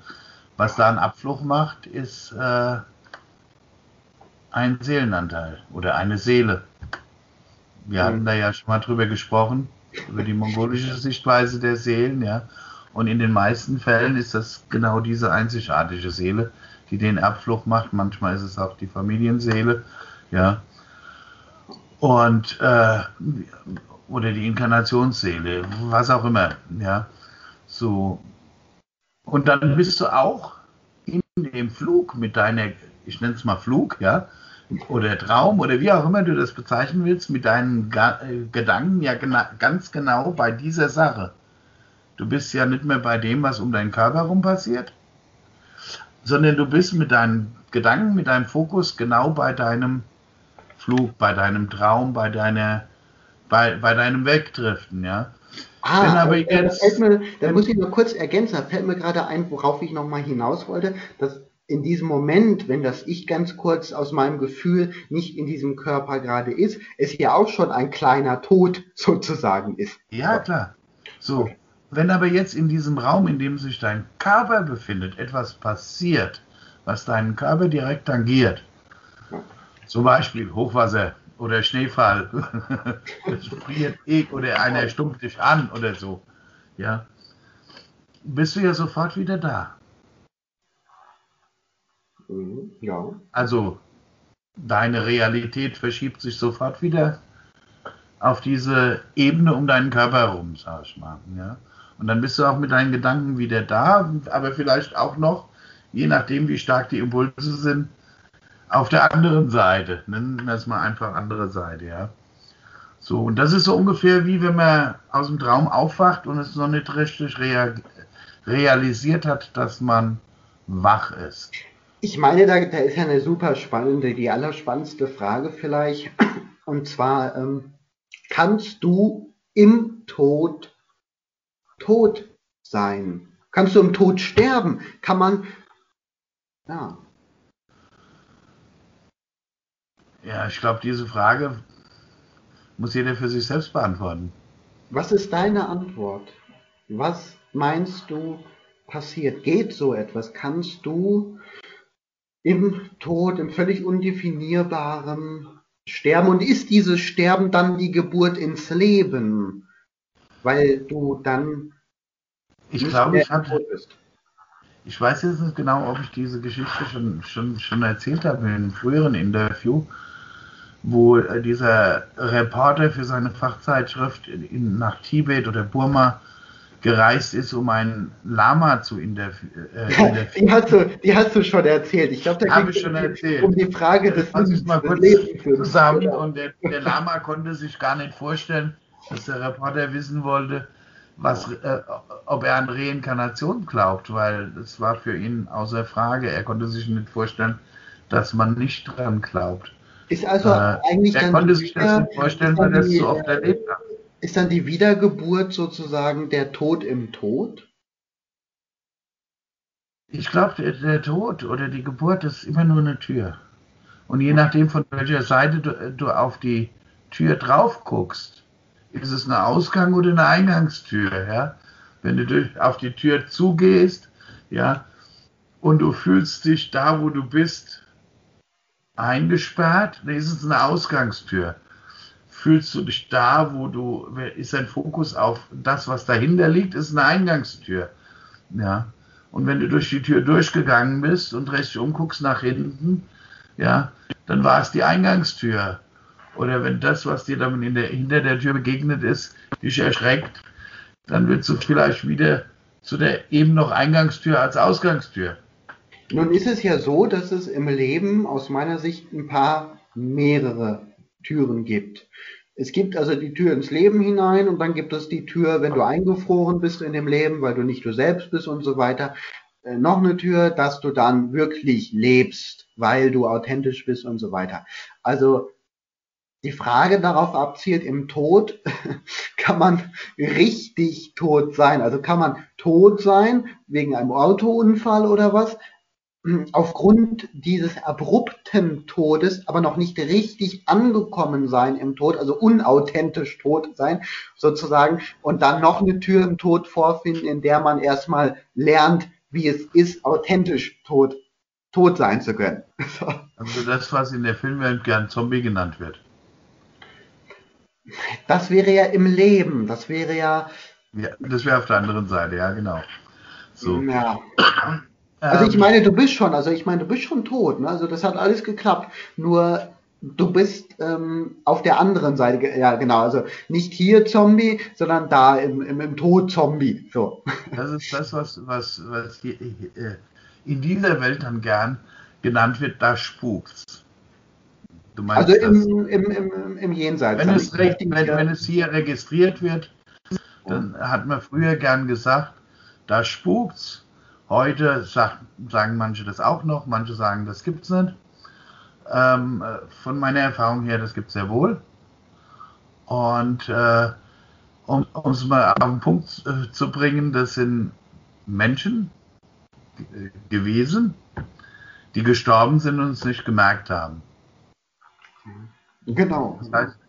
Was da einen Abflug macht, ist äh, ein Seelenanteil oder eine Seele. Wir mhm. hatten da ja schon mal drüber gesprochen, über die mongolische Sichtweise der Seelen, ja. Und in den meisten Fällen ist das genau diese einzigartige Seele, die den Abflug macht. Manchmal ist es auch die Familienseele, ja. Und, äh, oder die Inkarnationsseele, was auch immer, ja. So. Und dann bist du auch in dem Flug mit deiner, ich nenne es mal Flug, ja, oder Traum oder wie auch immer du das bezeichnen willst, mit deinen Ga äh, Gedanken ja gena ganz genau bei dieser Sache. Du bist ja nicht mehr bei dem, was um deinen Körper rum passiert, sondern du bist mit deinen Gedanken, mit deinem Fokus genau bei deinem Flug, bei deinem Traum, bei deiner, bei, bei deinem Wegdriften, ja. Ah, Wenn aber äh, jetzt, da, mir, da muss ich nur kurz ergänzen, da fällt mir gerade ein, worauf ich nochmal hinaus wollte, dass in diesem Moment, wenn das Ich ganz kurz aus meinem Gefühl nicht in diesem Körper gerade ist, es ja auch schon ein kleiner Tod *laughs* sozusagen ist. Ja, klar. So, wenn aber jetzt in diesem Raum, in dem sich dein Körper befindet, etwas passiert, was deinen Körper direkt tangiert, zum Beispiel Hochwasser oder Schneefall, *laughs* es friert eh oder einer stumpft dich an oder so, ja, bist du ja sofort wieder da. Mhm, ja. Also deine Realität verschiebt sich sofort wieder auf diese Ebene um deinen Körper herum, sag ich mal. Ja? Und dann bist du auch mit deinen Gedanken wieder da, aber vielleicht auch noch, je nachdem, wie stark die Impulse sind, auf der anderen Seite. Nennen wir es mal einfach andere Seite, ja. So, und das ist so ungefähr wie wenn man aus dem Traum aufwacht und es noch nicht richtig rea realisiert hat, dass man wach ist. Ich meine, da, da ist ja eine super spannende, die allerspannendste Frage vielleicht. Und zwar, ähm, kannst du im Tod tot sein? Kannst du im Tod sterben? Kann man, ja. Ja, ich glaube, diese Frage muss jeder für sich selbst beantworten. Was ist deine Antwort? Was meinst du passiert? Geht so etwas? Kannst du im Tod, im völlig undefinierbaren sterben? Und ist dieses Sterben dann die Geburt ins Leben? Weil du dann. Ich glaube, ich hatte. Ich weiß jetzt nicht genau, ob ich diese Geschichte schon, schon, schon erzählt habe in einem früheren Interview wo äh, dieser Reporter für seine Fachzeitschrift in, nach Tibet oder Burma gereist ist, um einen Lama zu *laughs* interviewen. Äh, die, hast du, die hast du schon erzählt. Ich glaube, da geht es um die Frage des Lebens mal kurz zusammen. Und der, der, Lama konnte sich gar nicht vorstellen, dass der Reporter wissen wollte, was, äh, ob er an Reinkarnation glaubt, weil es war für ihn außer Frage. Er konnte sich nicht vorstellen, dass man nicht dran glaubt. Ist also äh, eigentlich er dann. konnte sich das nicht vorstellen, weil er es so oft erlebt hat. Ist dann die Wiedergeburt sozusagen der Tod im Tod? Ich glaube, der, der, Tod oder die Geburt ist immer nur eine Tür. Und je nachdem, von welcher Seite du, du auf die Tür drauf guckst, ist es eine Ausgang- oder eine Eingangstür. Ja? Wenn du durch, auf die Tür zugehst, ja, und du fühlst dich da, wo du bist, eingesperrt, dann ist es eine Ausgangstür. Fühlst du dich da, wo du, ist dein Fokus auf das, was dahinter liegt, ist eine Eingangstür. Ja. Und wenn du durch die Tür durchgegangen bist und rechts umguckst nach hinten, ja, dann war es die Eingangstür. Oder wenn das, was dir dann der, hinter der Tür begegnet ist, dich erschreckt, dann wird du vielleicht wieder zu der eben noch Eingangstür als Ausgangstür. Nun ist es ja so, dass es im Leben aus meiner Sicht ein paar mehrere Türen gibt. Es gibt also die Tür ins Leben hinein und dann gibt es die Tür, wenn du eingefroren bist in dem Leben, weil du nicht du selbst bist und so weiter. Äh, noch eine Tür, dass du dann wirklich lebst, weil du authentisch bist und so weiter. Also die Frage darauf abzielt, im Tod *laughs* kann man richtig tot sein. Also kann man tot sein wegen einem Autounfall oder was, aufgrund dieses abrupten Todes aber noch nicht richtig angekommen sein im Tod, also unauthentisch tot sein sozusagen, und dann noch eine Tür im Tod vorfinden, in der man erstmal lernt, wie es ist, authentisch tot, tot sein zu können. *laughs* Also das, was in der Filmwelt gern Zombie genannt wird. Das wäre ja im Leben, das wäre ja. Ja, das wäre auf der anderen Seite, ja, genau. So. Ja. Also ich ähm. meine, du bist schon, also ich meine, du bist schon tot, ne? Also das hat alles geklappt. Nur du bist ähm, auf der anderen Seite, ja genau, also nicht hier Zombie, sondern da im, im, im Tod Zombie. So. *laughs* Das ist das, was, was, was hier, äh, in dieser Welt dann gern genannt wird, da spukt's. also im, im, im, im Jenseits. Wenn es, wenn, wenn es hier registriert wird, dann hat man früher gern gesagt, da spukt's Heute sagt, sagen manche das auch noch, manche sagen, das gibt es nicht. Ähm, von meiner Erfahrung her, das gibt es sehr wohl. Und äh, um es mal auf den Punkt äh, zu bringen, das sind Menschen gewesen, die gestorben sind und es nicht gemerkt haben. Genau. Das heißt,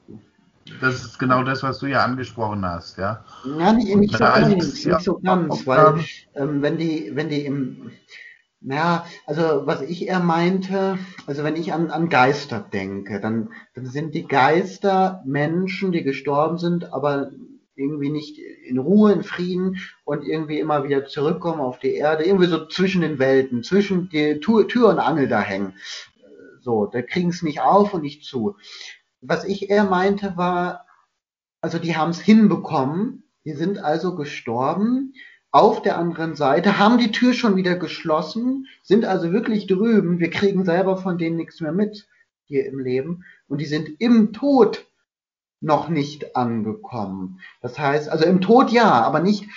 das ist genau das, was du ja angesprochen hast, ja. Ja, nicht, nicht so ganz, nicht so ganz, weil ähm, wenn die, wenn die im, naja, also was ich eher meinte, also wenn ich an, an Geister denke, dann, dann sind die Geister Menschen, die gestorben sind, aber irgendwie nicht in Ruhe, in Frieden und irgendwie immer wieder zurückkommen auf die Erde, irgendwie so zwischen den Welten, zwischen die Tür, Tür und Angel da hängen So, da kriegen es nicht auf und nicht zu. Was ich eher meinte war, also die haben es hinbekommen, die sind also gestorben. Auf der anderen Seite, haben die Tür schon wieder geschlossen, sind also wirklich drüben, wir kriegen selber von denen nichts mehr mit hier im Leben. Und die sind im Tod noch nicht angekommen. Das heißt, also im Tod ja, aber nicht,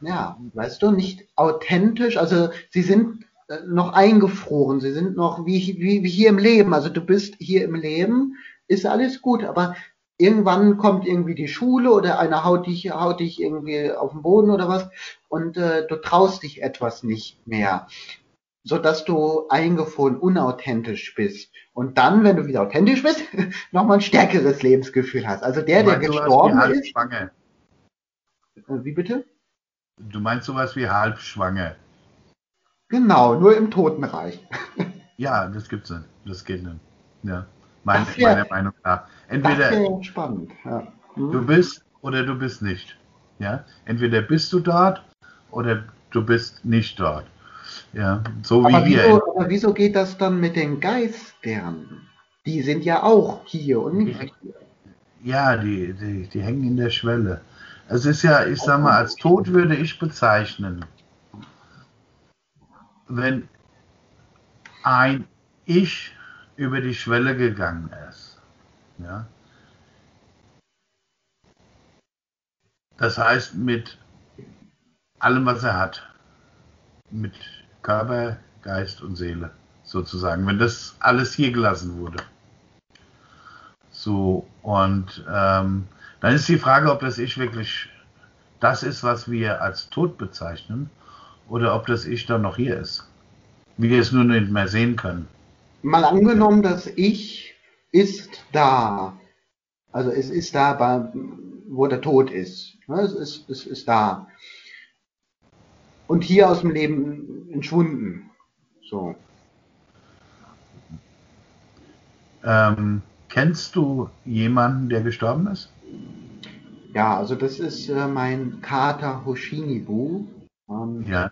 ja, weißt du, nicht authentisch, also sie sind noch eingefroren, sie sind noch wie, wie, wie hier im Leben, also du bist hier im Leben, ist alles gut, aber irgendwann kommt irgendwie die Schule oder einer haut dich, haut dich irgendwie auf den Boden oder was und äh, du traust dich etwas nicht mehr, so dass du eingefroren, unauthentisch bist. Und dann, wenn du wieder authentisch bist, *laughs* nochmal ein stärkeres Lebensgefühl hast. Also der, der gestorben ist. Schwange. Äh, wie bitte? Du meinst sowas wie halbschwange. Genau, nur im Totenreich. *laughs* ja, das gibt's nicht. Das geht nicht. Ja. Mein, wär, meiner Meinung nach. Entweder spannend. Ja. Hm. du bist oder du bist nicht. Ja? Entweder bist du dort oder du bist nicht dort. Ja, so wie aber wir. Wieso, aber wieso geht das dann mit den Geistern? Die sind ja auch hier und nicht hier. Ja, die, die, die hängen in der Schwelle. Es ist ja, ich sag mal, als Tod würde ich bezeichnen, wenn ein Ich über die Schwelle gegangen ist. Ja? Das heißt, mit allem, was er hat, mit Körper, Geist und Seele sozusagen, wenn das alles hier gelassen wurde. So, und ähm, dann ist die Frage, ob das Ich wirklich das ist, was wir als tot bezeichnen, oder ob das Ich dann noch hier ist. Wir es nur nicht mehr sehen können. Mal angenommen, das Ich ist da. Also es ist da, bei, wo der Tod ist. Es ist, es ist da. Und hier aus dem Leben entschwunden. So. Ähm, kennst du jemanden, der gestorben ist? Ja, also das ist äh, mein Kater Hoshinibu. Und Ja.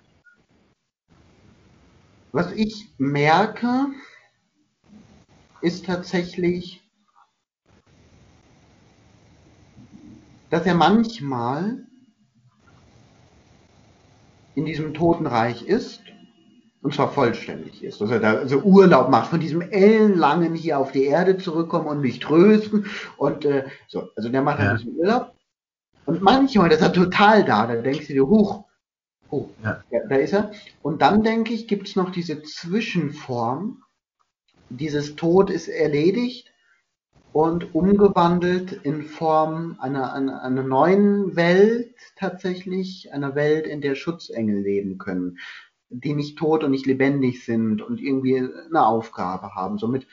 Was ich merke, ist tatsächlich, dass er manchmal in diesem Totenreich ist, und zwar vollständig ist, dass er da also Urlaub macht, von diesem ellenlangen hier auf die Erde zurückkommen und mich trösten und äh, so, also der macht Ja. ein bisschen Urlaub. Und manchmal ist er total da, da denkst du dir, huch, oh, Ja. ja, da ist er. Und dann denke ich, gibt es noch diese Zwischenform, dieses Tod ist erledigt und umgewandelt in Form einer, einer, einer neuen Welt tatsächlich, einer Welt, in der Schutzengel leben können, die nicht tot und nicht lebendig sind und irgendwie eine Aufgabe haben. Somit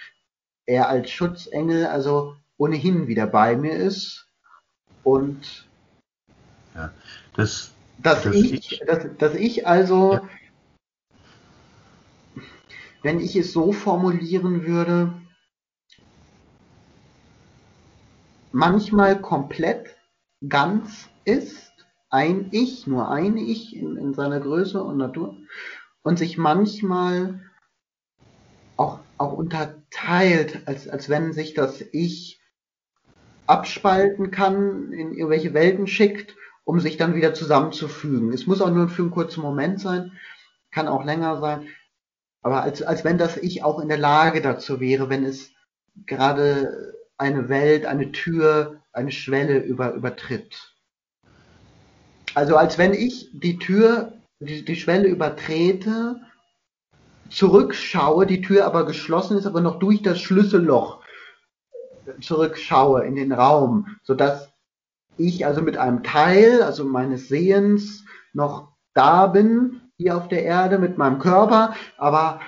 er als Schutzengel also ohnehin wieder bei mir ist und Das, dass Das ich, dass, dass ich also, Ja. wenn ich es so formulieren würde, manchmal komplett ganz ist, ein Ich, nur ein Ich in, in seiner Größe und Natur, und sich manchmal auch, auch unterteilt, als, als wenn sich das Ich abspalten kann, in irgendwelche Welten schickt, um sich dann wieder zusammenzufügen. Es muss auch nur für einen kurzen Moment sein, kann auch länger sein, aber als, als wenn das Ich auch in der Lage dazu wäre, wenn es gerade eine Welt, eine Tür, eine Schwelle über, übertritt. Also als wenn ich die Tür, die, die Schwelle übertrete, zurückschaue, die Tür aber geschlossen ist, aber noch durch das Schlüsselloch zurückschaue in den Raum, sodass ich also mit einem Teil, also meines Sehens, noch da bin, hier auf der Erde mit meinem Körper, aber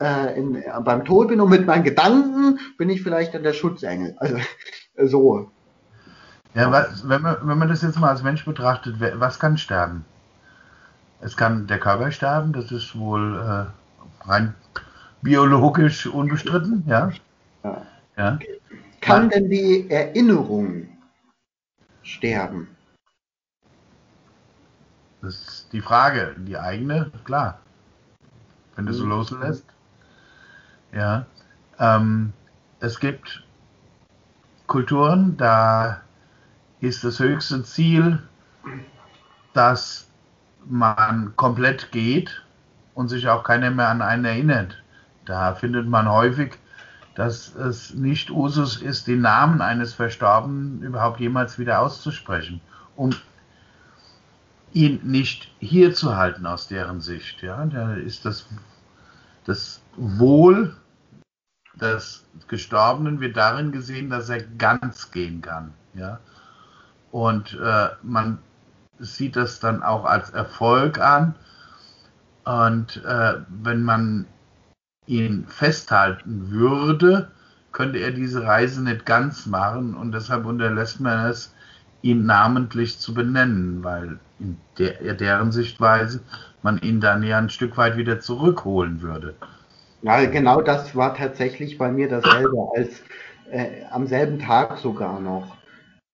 äh, in, äh, beim Tod bin und mit meinen Gedanken bin ich vielleicht dann der Schutzengel. Also so. ja, was, wenn, man, wenn man das jetzt mal als Mensch betrachtet, was kann sterben? Es kann der Körper sterben, das ist wohl äh, rein biologisch unbestritten, ja. Ja. ja. Kann denn die Erinnerung sterben? Das ist die Frage, die eigene, klar. Wenn du so Mhm. loslässt. Ja, ähm, es gibt Kulturen, da ist das höchste Ziel, dass man komplett geht und sich auch keiner mehr an einen erinnert. Da findet man häufig, dass es nicht Usus ist, den Namen eines Verstorbenen überhaupt jemals wieder auszusprechen, um ihn nicht hier zu halten aus deren Sicht. Ja, da ist das, das Wohl des Gestorbenen wird darin gesehen, dass er ganz gehen kann. Ja, und äh, man sieht das dann auch als Erfolg an. Und äh, wenn man ihn festhalten würde, könnte er diese Reise nicht ganz machen und deshalb unterlässt man es, ihn namentlich zu benennen, weil in der, deren Sichtweise man ihn dann ja ein Stück weit wieder zurückholen würde. Ja, genau das war tatsächlich bei mir dasselbe, als äh, am selben Tag sogar noch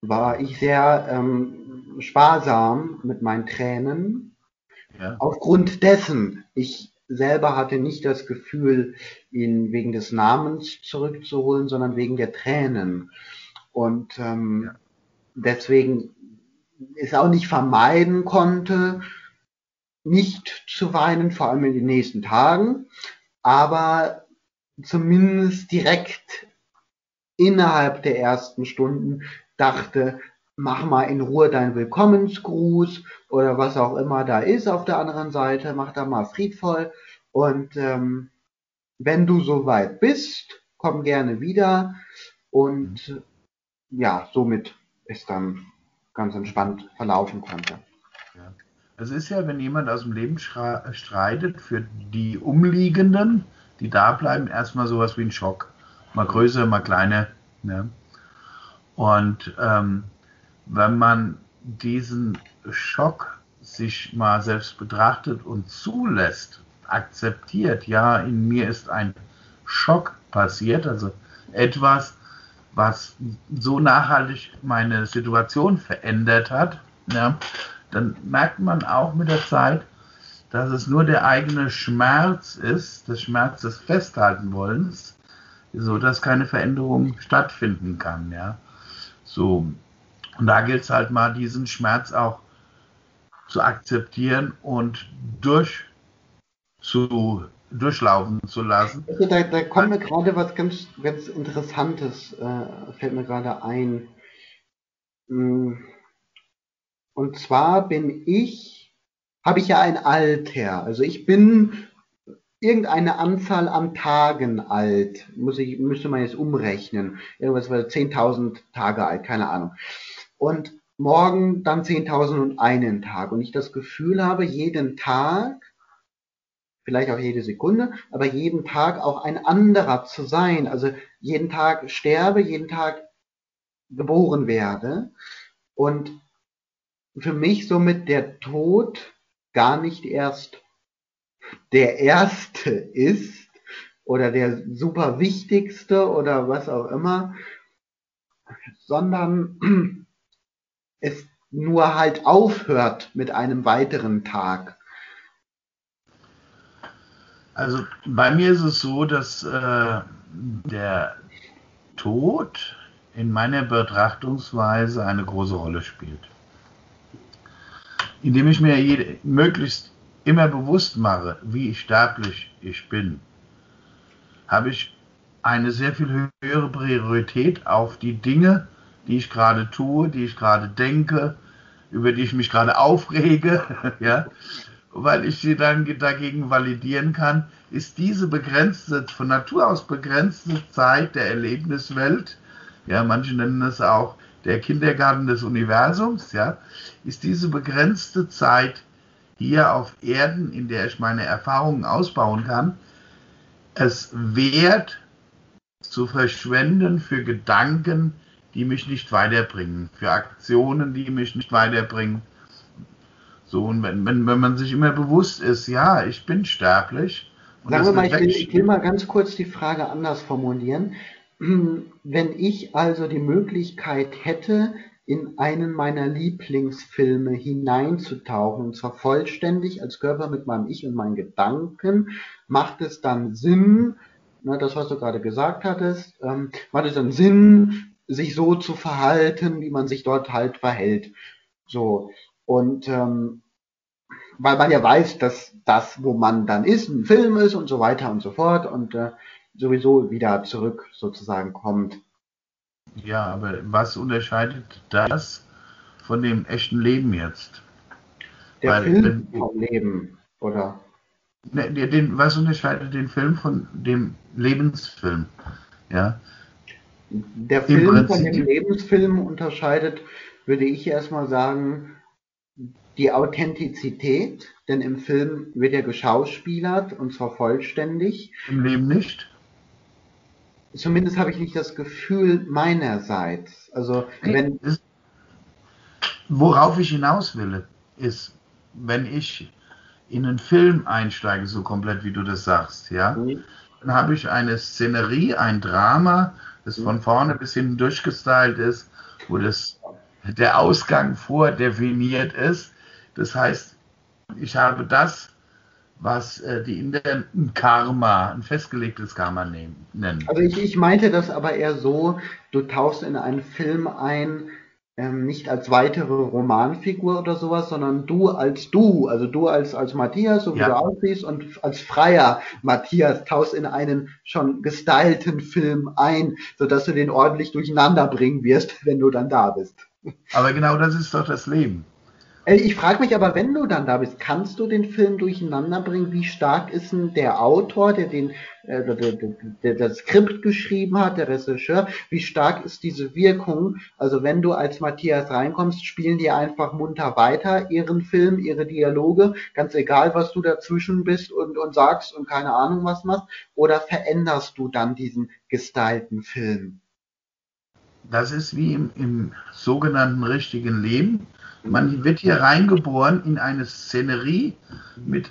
war ich sehr ähm, sparsam mit meinen Tränen. Ja. Aufgrund dessen, ich selber hatte nicht das Gefühl, ihn wegen des Namens zurückzuholen, sondern wegen der Tränen. Und ähm, deswegen es auch nicht vermeiden konnte, nicht zu weinen, vor allem in den nächsten Tagen, aber zumindest direkt innerhalb der ersten Stunden dachte, mach mal in Ruhe deinen Willkommensgruß oder was auch immer da ist auf der anderen Seite, mach da mal friedvoll und ähm, wenn du soweit bist, komm gerne wieder und ja, somit ist dann ganz entspannt verlaufen konnte. Es ist ja, wenn jemand aus dem Leben streitet, für die Umliegenden, die da bleiben, erstmal sowas wie ein Schock. Mal größer, mal kleiner. Ne? Und ähm, wenn man diesen Schock sich mal selbst betrachtet und zulässt, akzeptiert, ja, in mir ist ein Schock passiert, also etwas, was so nachhaltig meine Situation verändert hat, ja, dann merkt man auch mit der Zeit, dass es nur der eigene Schmerz ist, das Schmerz des Festhaltenwollens, so dass keine Veränderung stattfinden kann, ja. So. Und da gilt es halt mal, diesen Schmerz auch zu akzeptieren und durch zu, durchlaufen zu lassen. Also da, da kommt mir gerade was ganz, ganz Interessantes, äh, fällt mir gerade ein. Mm. Und zwar bin ich, habe ich ja ein Alter. Also ich bin irgendeine Anzahl an Tagen alt. Muss ich, müsste man jetzt umrechnen. Irgendwas war 10.000 Tage alt, keine Ahnung. Und morgen dann 10.001 Tag. Und ich das Gefühl habe, jeden Tag, vielleicht auch jede Sekunde, aber jeden Tag auch ein anderer zu sein. Also jeden Tag sterbe, jeden Tag geboren werde. Und für mich somit der Tod gar nicht erst der erste ist oder der super wichtigste oder was auch immer, sondern es nur halt aufhört mit einem weiteren Tag. Also bei mir ist es so, dass äh, der Tod in meiner Betrachtungsweise eine große Rolle spielt. Indem ich mir jede, möglichst immer bewusst mache, wie sterblich ich bin, habe ich eine sehr viel höhere Priorität auf die Dinge, die ich gerade tue, die ich gerade denke, über die ich mich gerade aufrege, *laughs* ja, weil ich sie dann dagegen validieren kann, ist diese begrenzte, von Natur aus begrenzte Zeit der Erlebniswelt, ja, manche nennen es auch der Kindergarten des Universums, ja, ist diese begrenzte Zeit hier auf Erden, in der ich meine Erfahrungen ausbauen kann, es wert zu verschwenden für Gedanken, die mich nicht weiterbringen, für Aktionen, die mich nicht weiterbringen. So, und wenn, wenn, wenn man sich immer bewusst ist, ja, ich bin sterblich. Sagen wir mal, ich will, ich will mal ganz kurz die Frage anders formulieren. *clears throat* Wenn ich also die Möglichkeit hätte, in einen meiner Lieblingsfilme hineinzutauchen, und zwar vollständig als Körper mit meinem Ich und meinen Gedanken, macht es dann Sinn, ne, das, was du gerade gesagt hattest, ähm, macht es dann Sinn, sich so zu verhalten, wie man sich dort halt verhält. So. Und ähm, weil man ja weiß, dass das, wo man dann ist, ein Film ist und so weiter und so fort und äh, sowieso wieder zurück sozusagen kommt. Ja, aber was unterscheidet das von dem echten Leben jetzt? Der Weil, Film wenn, vom Leben, oder? Ne, den, was unterscheidet den Film von dem Lebensfilm? Ja. Der Film von dem Lebensfilm unterscheidet, würde ich erstmal sagen, die Authentizität, denn im Film wird ja geschauspielert und zwar vollständig. Im Leben nicht? Zumindest habe ich nicht das Gefühl meinerseits. Also wenn. Worauf ich hinaus will, ist, wenn ich in einen Film einsteige, so komplett wie du das sagst, ja, mhm. Dann habe ich eine Szenerie, ein Drama, das von vorne bis hinten durchgestylt ist, wo das, der Ausgang vordefiniert ist. Das heißt, ich habe das, was äh, die Inder ein Karma, ein festgelegtes Karma nehmen, nennen. Also ich, ich meinte das aber eher so, du tauchst in einen Film ein, ähm, nicht als weitere Romanfigur oder sowas, sondern du als du, also du als, als Matthias, so wie ja. du aussiehst, und als freier Matthias tauchst in einen schon gestylten Film ein, sodass du den ordentlich durcheinander bringen wirst, *laughs* wenn du dann da bist. Aber genau das ist doch das Leben. Äh, ich frage mich aber, wenn du dann da bist, kannst du den Film durcheinander bringen? Wie stark ist denn der Autor, der den äh, der, der, der das Skript geschrieben hat, der Regisseur? Wie stark ist diese Wirkung? Also wenn du als Matthias reinkommst, spielen die einfach munter weiter ihren Film, ihre Dialoge, ganz egal, was du dazwischen bist und, und sagst und keine Ahnung was machst, oder veränderst du dann diesen gestylten Film? Das ist wie im, im sogenannten richtigen Leben man wird hier reingeboren in eine Szenerie mit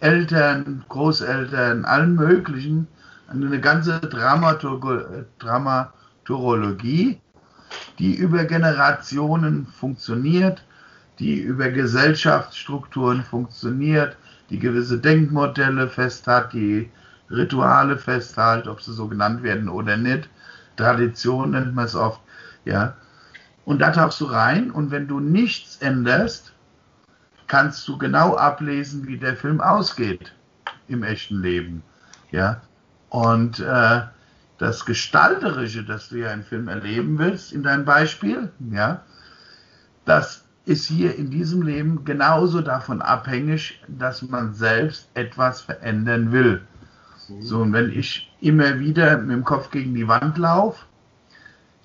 Eltern, Großeltern, allen möglichen, eine ganze Dramaturologie, die über Generationen funktioniert, die über Gesellschaftsstrukturen funktioniert, die gewisse Denkmodelle fest hat, die Rituale festhält, ob sie so genannt werden oder nicht. Tradition nennt man es oft, ja. Und da tauchst du rein und wenn du nichts änderst, kannst du genau ablesen, wie der Film ausgeht im echten Leben. Ja. Und äh, das Gestalterische, das du ja im Film erleben willst, in deinem Beispiel, ja, das ist hier in diesem Leben genauso davon abhängig, dass man selbst etwas verändern will. So, und wenn ich immer wieder mit dem Kopf gegen die Wand laufe,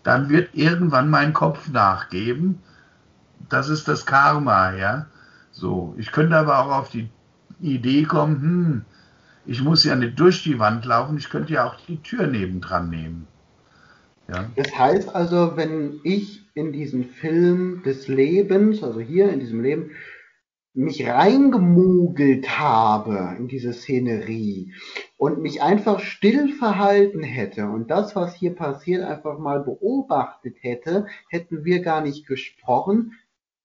dann wird irgendwann mein Kopf nachgeben. Das ist das Karma, ja. So, ich könnte aber auch auf die Idee kommen, hm, ich muss ja nicht durch die Wand laufen, ich könnte ja auch die Tür nebendran nehmen. Ja. Das heißt also, wenn ich in diesen Film des Lebens, also hier in diesem Leben, mich reingemogelt habe in diese Szenerie und mich einfach still verhalten hätte und das, was hier passiert, einfach mal beobachtet hätte, hätten wir gar nicht gesprochen.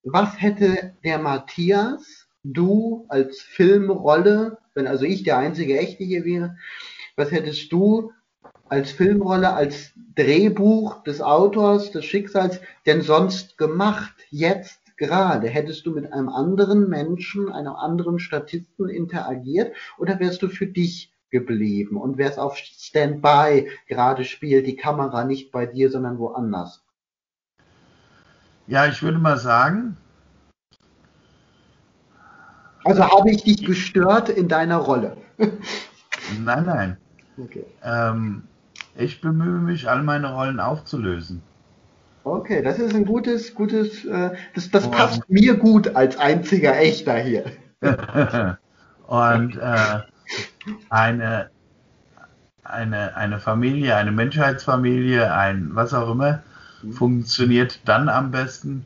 Was hätte der Matthias, du als Filmrolle, wenn also ich der einzige Echte hier wäre, was hättest du als Filmrolle, als Drehbuch des Autors, des Schicksals denn sonst gemacht, jetzt gerade? Hättest du mit einem anderen Menschen, einem anderen Statisten interagiert oder wärst du für dich geblieben und wärst auf Standby gerade spielt die Kamera nicht bei dir, sondern woanders? Ja, ich würde mal sagen. Also habe ich dich gestört in deiner Rolle? nein, nein. Okay. Ähm, ich bemühe mich, all meine Rollen aufzulösen. Okay, das ist ein gutes, gutes, äh, das, das passt mir gut als einziger Echter hier. *laughs* und äh, eine, eine, eine Familie, eine Menschheitsfamilie, ein was auch immer, mhm. funktioniert dann am besten,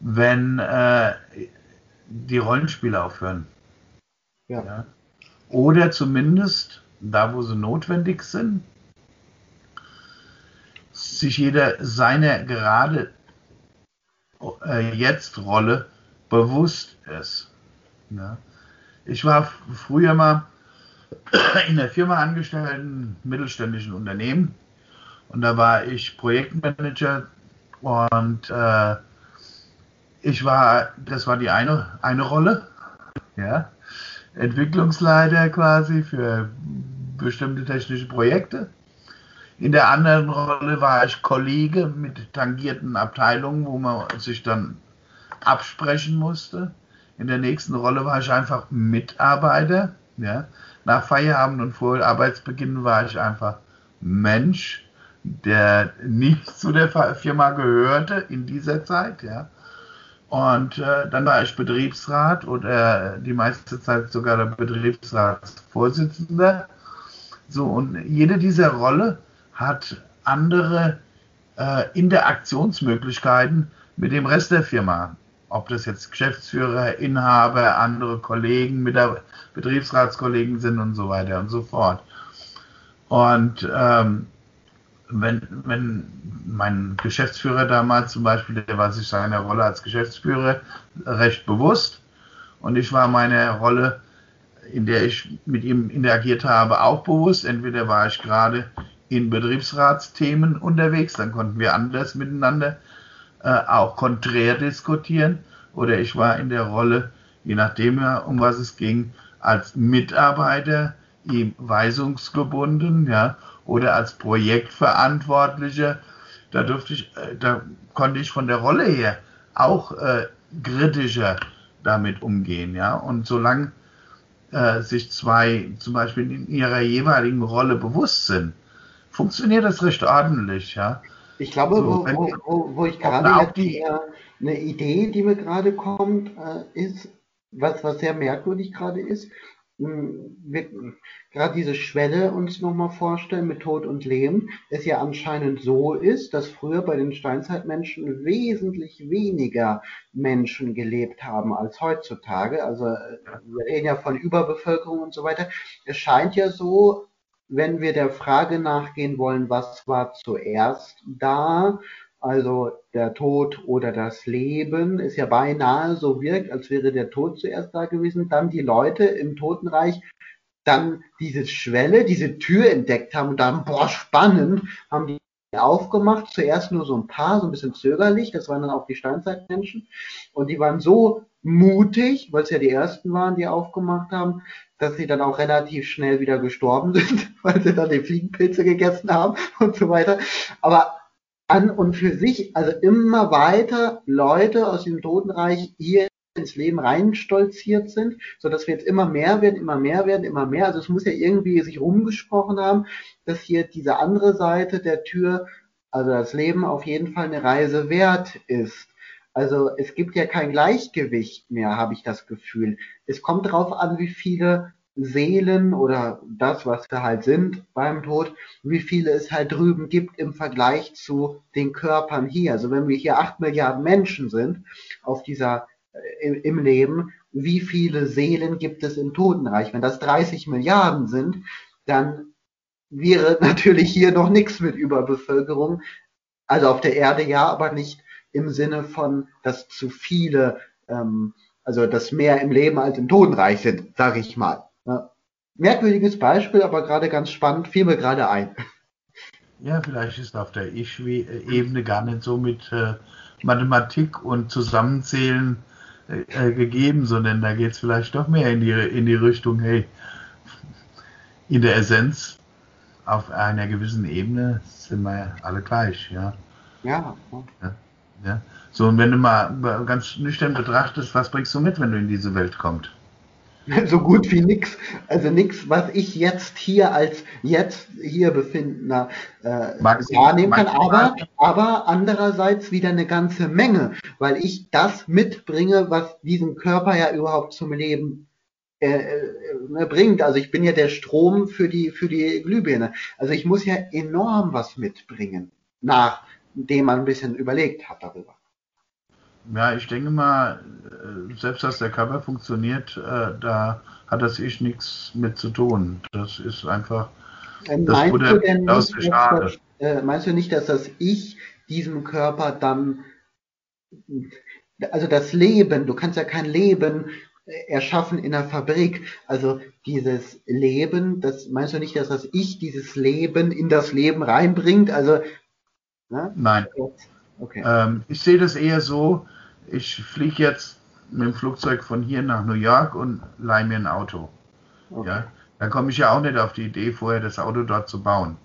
wenn äh, die Rollenspiele aufhören. Ja. ja. Oder zumindest da, wo sie notwendig sind, sich jeder seiner gerade äh, jetzt Rolle bewusst ist. Ja. Ich war früher mal *clears throat* in der Firma angestellt, in mittelständischen Unternehmen. Und da war ich Projektmanager und äh, ich war, das war die eine, eine Rolle, ja, Entwicklungsleiter quasi für bestimmte technische Projekte. In der anderen Rolle war ich Kollege mit tangierten Abteilungen, wo man sich dann absprechen musste. In der nächsten Rolle war ich einfach Mitarbeiter. Ja. Nach Feierabend und vor Arbeitsbeginn war ich einfach Mensch, der nicht zu der Firma gehörte in dieser Zeit. Ja. Und äh, dann war ich Betriebsrat oder die meiste Zeit sogar der Betriebsratsvorsitzender. So, und jede dieser Rolle hat andere äh, Interaktionsmöglichkeiten mit dem Rest der Firma. Ob das jetzt Geschäftsführer, Inhaber, andere Kollegen, Betriebsratskollegen sind und so weiter und so fort. Und ähm, wenn, wenn mein Geschäftsführer damals zum Beispiel, der war sich seiner Rolle als Geschäftsführer recht bewusst und ich war meiner Rolle, in der ich mit ihm interagiert habe, auch bewusst. Entweder war ich gerade in Betriebsratsthemen unterwegs, dann konnten wir anders miteinander äh, auch konträr diskutieren. Oder ich war in der Rolle, je nachdem, um was es ging, als Mitarbeiter, ihm weisungsgebunden, ja, oder als Projektverantwortlicher. Da durfte ich, äh, da konnte ich von der Rolle her auch äh, kritischer damit umgehen, ja. Und solange äh, sich zwei zum Beispiel in ihrer jeweiligen Rolle bewusst sind, funktioniert das recht ordentlich, ja. Ich glaube, so, wo, wo, wo, wo, ich gerade jetzt die, eine Idee, die mir gerade kommt, äh, ist, was, was sehr merkwürdig gerade ist, hm, wir gerade diese Schwelle uns nochmal vorstellen mit Tod und Leben, es ja anscheinend so ist, dass früher bei den Steinzeitmenschen wesentlich weniger Menschen gelebt haben als heutzutage. Also wir reden ja von Überbevölkerung und so weiter. Es scheint ja so, wenn wir der Frage nachgehen wollen, was war zuerst da, also der Tod oder das Leben, ist ja beinahe so wirkt, als wäre der Tod zuerst da gewesen, dann die Leute im Totenreich dann diese Schwelle, diese Tür entdeckt haben und dann, boah, spannend, haben die aufgemacht. Zuerst nur so ein paar, so ein bisschen zögerlich, das waren dann auch die Steinzeitmenschen. Und die waren so mutig, weil es ja die ersten waren, die aufgemacht haben, dass sie dann auch relativ schnell wieder gestorben *laughs* sind, weil sie dann die Fliegenpilze gegessen haben *laughs* und so weiter. Aber an und für sich, also immer weiter Leute aus dem Totenreich hier ins Leben reinstolziert sind, so dass wir jetzt immer mehr werden, immer mehr werden, immer mehr. Also es muss ja irgendwie sich rumgesprochen haben, dass hier diese andere Seite der Tür, also das Leben auf jeden Fall eine Reise wert ist. Also es gibt ja kein Gleichgewicht mehr, habe ich das Gefühl. Es kommt darauf an, wie viele Seelen oder das, was wir halt sind beim Tod, wie viele es halt drüben gibt im Vergleich zu den Körpern hier. Also wenn wir hier acht Milliarden Menschen sind auf dieser äh, im Leben, wie viele Seelen gibt es im Totenreich? Wenn das 30 Milliarden sind, dann wäre *laughs* natürlich hier noch nichts mit Überbevölkerung. Also auf der Erde ja, aber nicht im Sinne von, dass zu viele, ähm, also dass mehr im Leben als im Totenreich sind, sage ich mal. Ja. Merkwürdiges Beispiel, aber gerade ganz spannend, fiel mir gerade ein. Ja, vielleicht ist auf der Ich-Ebene gar nicht so mit äh, Mathematik und Zusammenzählen äh, äh gegeben, sondern da geht es vielleicht doch mehr in die, in die Richtung, hey, in der Essenz auf einer gewissen Ebene sind wir alle gleich, ja. Ja. ja. Ja. So, und wenn du mal ganz nüchtern betrachtest, was bringst du mit, wenn du in diese Welt kommst? *laughs* so gut wie nix. Also nix, was ich jetzt hier als jetzt hier befindender äh, wahrnehmen kann. Aber, aber andererseits wieder eine ganze Menge, weil ich das mitbringe, was diesen Körper ja überhaupt zum Leben äh, äh, bringt. Also ich bin ja der Strom für die für die Glühbirne. Also ich muss ja enorm was mitbringen, nachdem man ein bisschen überlegt hat darüber. Ja, ich denke mal, äh, selbst dass der Körper funktioniert, äh, da hat das Ich nichts mit zu tun. Das ist einfach. Ähm, das meinst, du denn nicht, das, äh, meinst du nicht, dass das Ich diesem Körper dann, also das Leben, du kannst ja kein Leben erschaffen in der Fabrik. Also dieses Leben, das meinst du nicht, dass das Ich dieses Leben in das Leben reinbringt? Also ne? nein. Okay. Ähm, ich sehe das eher so. Ich fliege jetzt mit dem Flugzeug von hier nach New York und leihe mir ein Auto. Okay. Ja, da komme ich ja auch nicht auf die Idee, vorher das Auto dort zu bauen.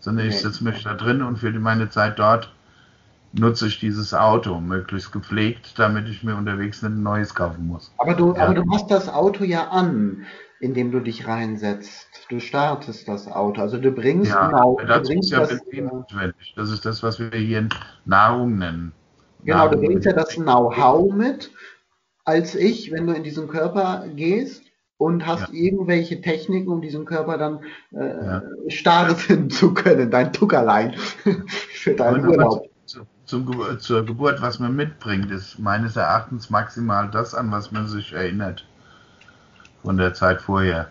Sondern okay. ich sitze mich da drin und für meine Zeit dort nutze ich dieses Auto, möglichst gepflegt, damit ich mir unterwegs nicht ein neues kaufen muss. Aber du, ja. aber du machst das Auto ja an, indem du dich reinsetzt. Du startest das Auto. Also du bringst ja, genau, du bringst ja das, notwendig. Das ist das, was wir hier Nahrung nennen. Genau, Nahrung du bringst ja das Know-how mit, als ich, wenn du in diesen Körper gehst und hast ja. irgendwelche Techniken, um diesen Körper dann äh, ja. starten *laughs* zu können, dein Tuckerlein *laughs* für deinen Urlaub zum, zur Geburt, was man mitbringt, ist meines Erachtens maximal das, an was man sich erinnert. Von der Zeit vorher.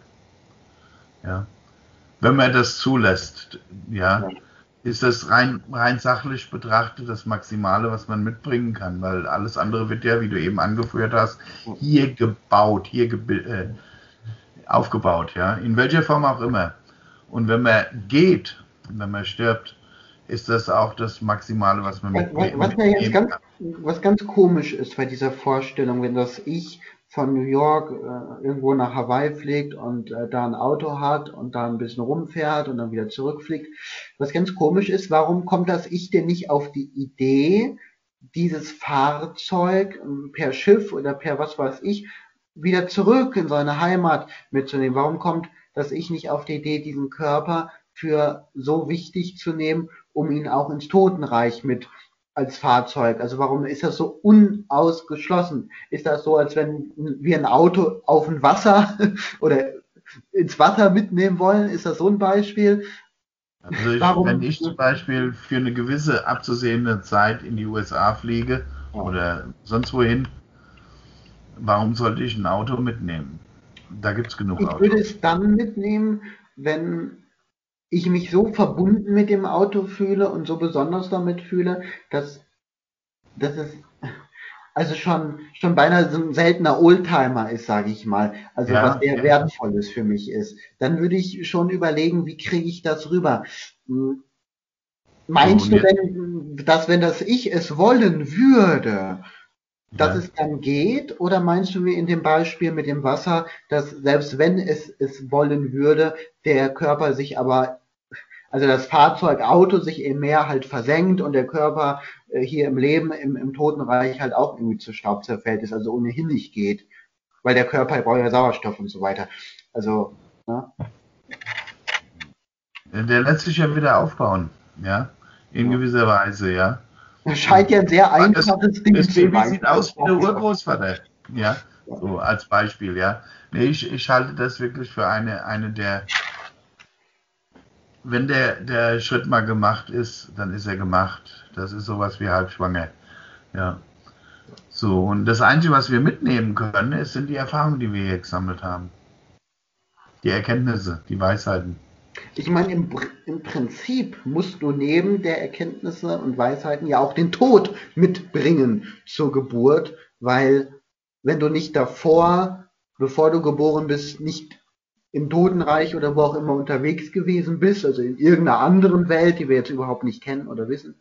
Ja. Wenn man das zulässt, ja, ist das rein, rein sachlich betrachtet das Maximale, was man mitbringen kann, weil alles andere wird ja, wie du eben angeführt hast, hier gebaut, hier äh, aufgebaut, ja, in welcher Form auch immer. Und wenn man geht, wenn man stirbt, ist das auch das Maximale, was man mit, was, was, mit jetzt ganz, was ganz komisch ist bei dieser Vorstellung, wenn das Ich von New York äh, irgendwo nach Hawaii fliegt und äh, da ein Auto hat und da ein bisschen rumfährt und dann wieder zurückfliegt. Was ganz komisch ist, warum kommt das Ich denn nicht auf die Idee, dieses Fahrzeug äh, per Schiff oder per was weiß ich wieder zurück in seine Heimat mitzunehmen? Warum kommt das Ich nicht auf die Idee, diesen Körper für so wichtig zu nehmen um ihn auch ins Totenreich mit als Fahrzeug? Also warum ist das so unausgeschlossen? Ist das so, als wenn wir ein Auto auf ein Wasser *laughs* oder ins Wasser mitnehmen wollen? Ist das so ein Beispiel? Also ich, warum, wenn ich zum Beispiel für eine gewisse abzusehende Zeit in die USA fliege ja. oder sonst wohin, warum sollte ich ein Auto mitnehmen? Da gibt es genug ich Autos. Ich würde es dann mitnehmen, wenn ich mich so verbunden mit dem Auto fühle und so besonders damit fühle, dass, dass es also schon, schon beinahe so ein seltener Oldtimer ist, sage ich mal. Also ja, was sehr ja. wertvolles für mich ist. Dann würde ich schon überlegen, wie kriege ich das rüber? Hm, meinst du denn, dass wenn das ich es wollen würde, dass ja. es dann geht? Oder meinst du wie in dem Beispiel mit dem Wasser, dass selbst wenn es es wollen würde, der Körper sich aber also das Fahrzeug Auto sich im Meer halt versenkt und der Körper äh, hier im Leben, im, im Totenreich halt auch irgendwie zu Staub zerfällt ist, also ohnehin nicht geht. Weil der Körper braucht ja Sauerstoff und so weiter. Also, ne? Der lässt sich ja wieder aufbauen, ja, in ja. gewisser Weise, ja. Das scheint ja ein sehr einfaches Ding das zu sein. Das Baby sieht aus wie der Urgroßvater, ja, so als Beispiel, ja. Nee, ich, ich halte das wirklich für eine, eine der wenn der, der Schritt mal gemacht ist, dann ist er gemacht. Das ist sowas wie halbschwanger. Ja. So, und das Einzige, was wir mitnehmen können, ist, sind die Erfahrungen, die wir hier gesammelt haben. Die Erkenntnisse, die Weisheiten. Ich meine, im, im Prinzip musst du neben der Erkenntnisse und Weisheiten ja auch den Tod mitbringen zur Geburt, weil wenn du nicht davor, bevor du geboren bist, nicht im Totenreich oder wo auch immer unterwegs gewesen bist, also in irgendeiner anderen Welt, die wir jetzt überhaupt nicht kennen oder wissen,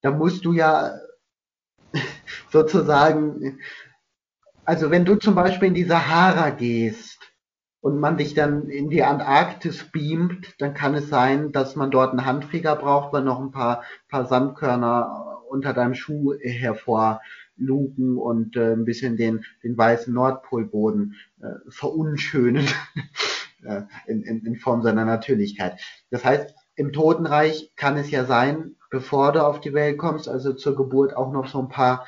da musst du ja *laughs* sozusagen, also wenn du zum Beispiel in die Sahara gehst und man dich dann in die Antarktis beamt, dann kann es sein, dass man dort einen Handfeger braucht, weil noch ein paar, paar Sandkörner unter deinem Schuh hervorlugen und äh, ein bisschen den, den weißen Nordpolboden äh, verunschönen. *laughs* Äh, in, in, in Form seiner Natürlichkeit. Das heißt, im Totenreich kann es ja sein, bevor du auf die Welt kommst, also zur Geburt auch noch so ein paar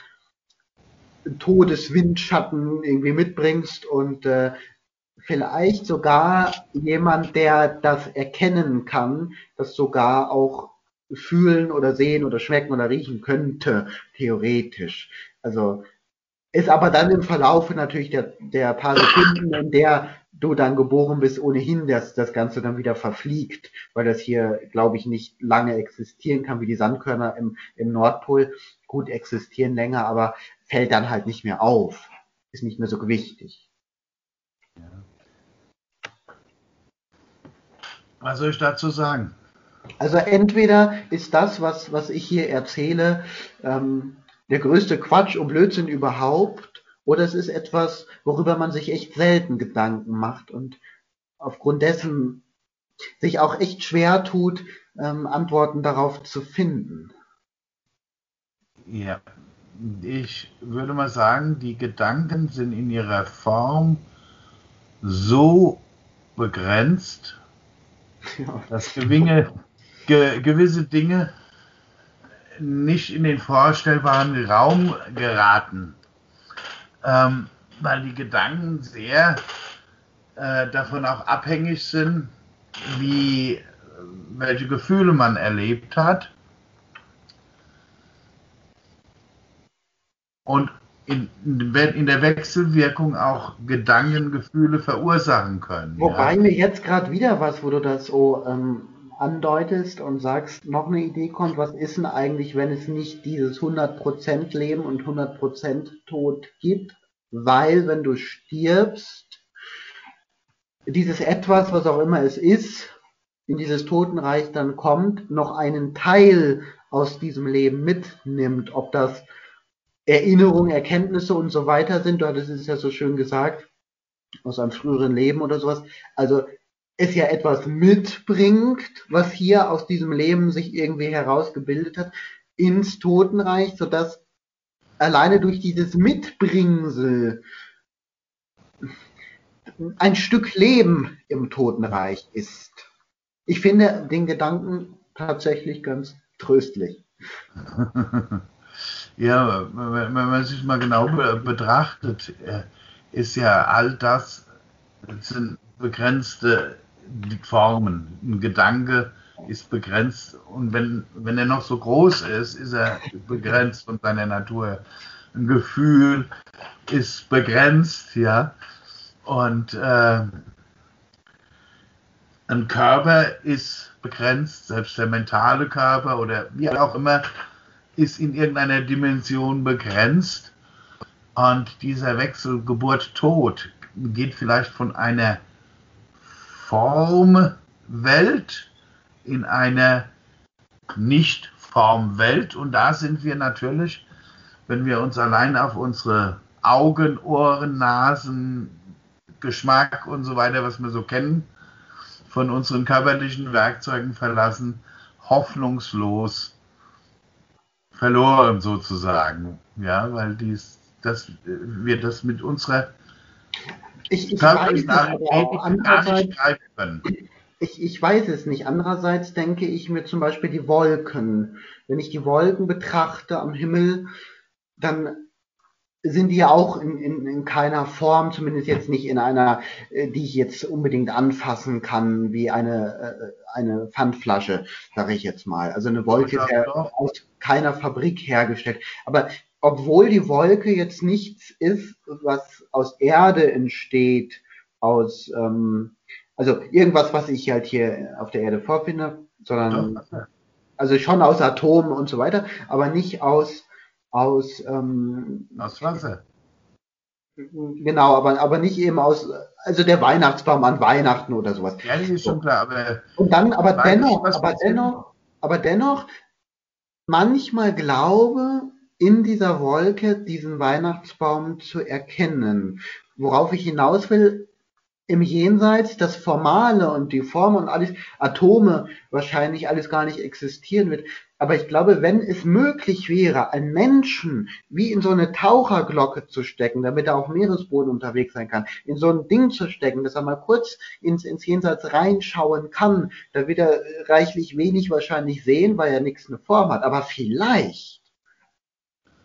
Todeswindschatten irgendwie mitbringst und äh, vielleicht sogar jemand, der das erkennen kann, das sogar auch fühlen oder sehen oder schmecken oder riechen könnte, theoretisch. Also ist aber dann im Verlaufe natürlich der, der paar Sekunden, in der du dann geboren bist, ohnehin, dass das Ganze dann wieder verfliegt, weil das hier, glaube ich, nicht lange existieren kann, wie die Sandkörner im, im Nordpol. Gut existieren länger, aber fällt dann halt nicht mehr auf. ist nicht mehr so wichtig. Was soll ich dazu sagen? Also entweder ist das, was, was ich hier erzähle, ähm, der größte Quatsch und Blödsinn überhaupt, oder es ist etwas, worüber man sich echt selten Gedanken macht und aufgrund dessen sich auch echt schwer tut, ähm, Antworten darauf zu finden. Ja, ich würde mal sagen, die Gedanken sind in ihrer Form so begrenzt, ja. dass gewinge, ge, gewisse Dinge nicht in den vorstellbaren Raum geraten, ähm, weil die Gedanken sehr äh, davon auch abhängig sind, wie welche Gefühle man erlebt hat und in, in der Wechselwirkung auch Gedanken, Gefühle verursachen können. Wobei ja. mir jetzt gerade wieder was, wo du das so ähm, andeutest und sagst, noch eine Idee kommt, was ist denn eigentlich, wenn es nicht dieses 100% Leben und 100% Tod gibt? Weil, wenn du stirbst, dieses Etwas, was auch immer es ist, in dieses Totenreich dann kommt, noch einen Teil aus diesem Leben mitnimmt, ob das Erinnerungen, Erkenntnisse und so weiter sind, du hattest es ja so schön gesagt, aus einem früheren Leben oder sowas. Also es ja etwas mitbringt, was hier aus diesem Leben sich irgendwie herausgebildet hat, ins Totenreich, sodass alleine durch dieses Mitbringsel ein Stück Leben im Totenreich ist. Ich finde den Gedanken tatsächlich ganz tröstlich. *laughs* Ja, wenn man sich mal genau betrachtet, äh, ist ja all das sind begrenzte Formen. Ein Gedanke ist begrenzt und wenn, wenn er noch so groß ist, ist er begrenzt von seiner Natur. Ein Gefühl ist begrenzt, ja. Und äh, ein Körper ist begrenzt, selbst der mentale Körper oder wie auch immer ist in irgendeiner Dimension begrenzt. Und dieser Wechsel Geburt-Tod geht vielleicht von einer Formwelt in eine Nicht-Formwelt. Und da sind wir natürlich, wenn wir uns allein auf unsere Augen, Ohren, Nasen, Geschmack und so weiter, was wir so kennen, von unseren körperlichen Werkzeugen verlassen, hoffnungslos verloren sozusagen. Ja, weil dies, das, wir das mit unserer ich, ich weiß andererseits, ich, ich weiß es nicht. Andererseits denke ich mir zum Beispiel die Wolken. Wenn ich die Wolken betrachte am Himmel, dann sind die ja auch in, in, in keiner Form, zumindest jetzt nicht in einer, äh, die ich jetzt unbedingt anfassen kann, wie eine, äh, eine Pfandflasche, sage ich jetzt mal. Also eine Wolke ist ja aus keiner Fabrik hergestellt. Aber obwohl die Wolke jetzt nichts ist, was aus Erde entsteht, aus, ähm, also irgendwas, was ich halt hier auf der Erde vorfinde, sondern, also schon aus Atomen und so weiter, aber nicht aus aus, ähm, aus Wasser. Genau, aber, aber nicht eben aus, also der Weihnachtsbaum an Weihnachten oder sowas. Ja, das ist schon klar, aber. Und dann, aber dennoch, aber dennoch, aber dennoch, manchmal glaube, in dieser Wolke diesen Weihnachtsbaum zu erkennen. Worauf ich hinaus will, im Jenseits das Formale und die Form und alles, Atome wahrscheinlich alles gar nicht existieren wird. Aber ich glaube, wenn es möglich wäre, einen Menschen wie in so eine Taucherglocke zu stecken, damit er auf Meeresboden unterwegs sein kann, in so ein Ding zu stecken, dass er mal kurz ins, ins Jenseits reinschauen kann, da wird er reichlich wenig wahrscheinlich sehen, weil er nichts eine Form hat. Aber vielleicht,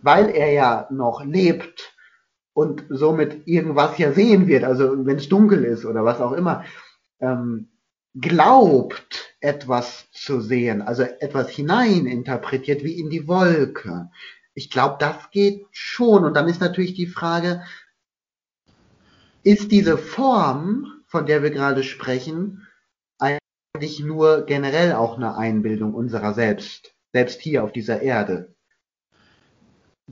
weil er ja noch lebt, und somit irgendwas ja sehen wird, also wenn es dunkel ist oder was auch immer, ähm, glaubt etwas zu sehen, also etwas hineininterpretiert wie in die Wolke. Ich glaube, das geht schon. Und dann ist natürlich die Frage, ist diese Form, von der wir gerade sprechen, eigentlich nur generell auch eine Einbildung unserer selbst, selbst hier auf dieser Erde?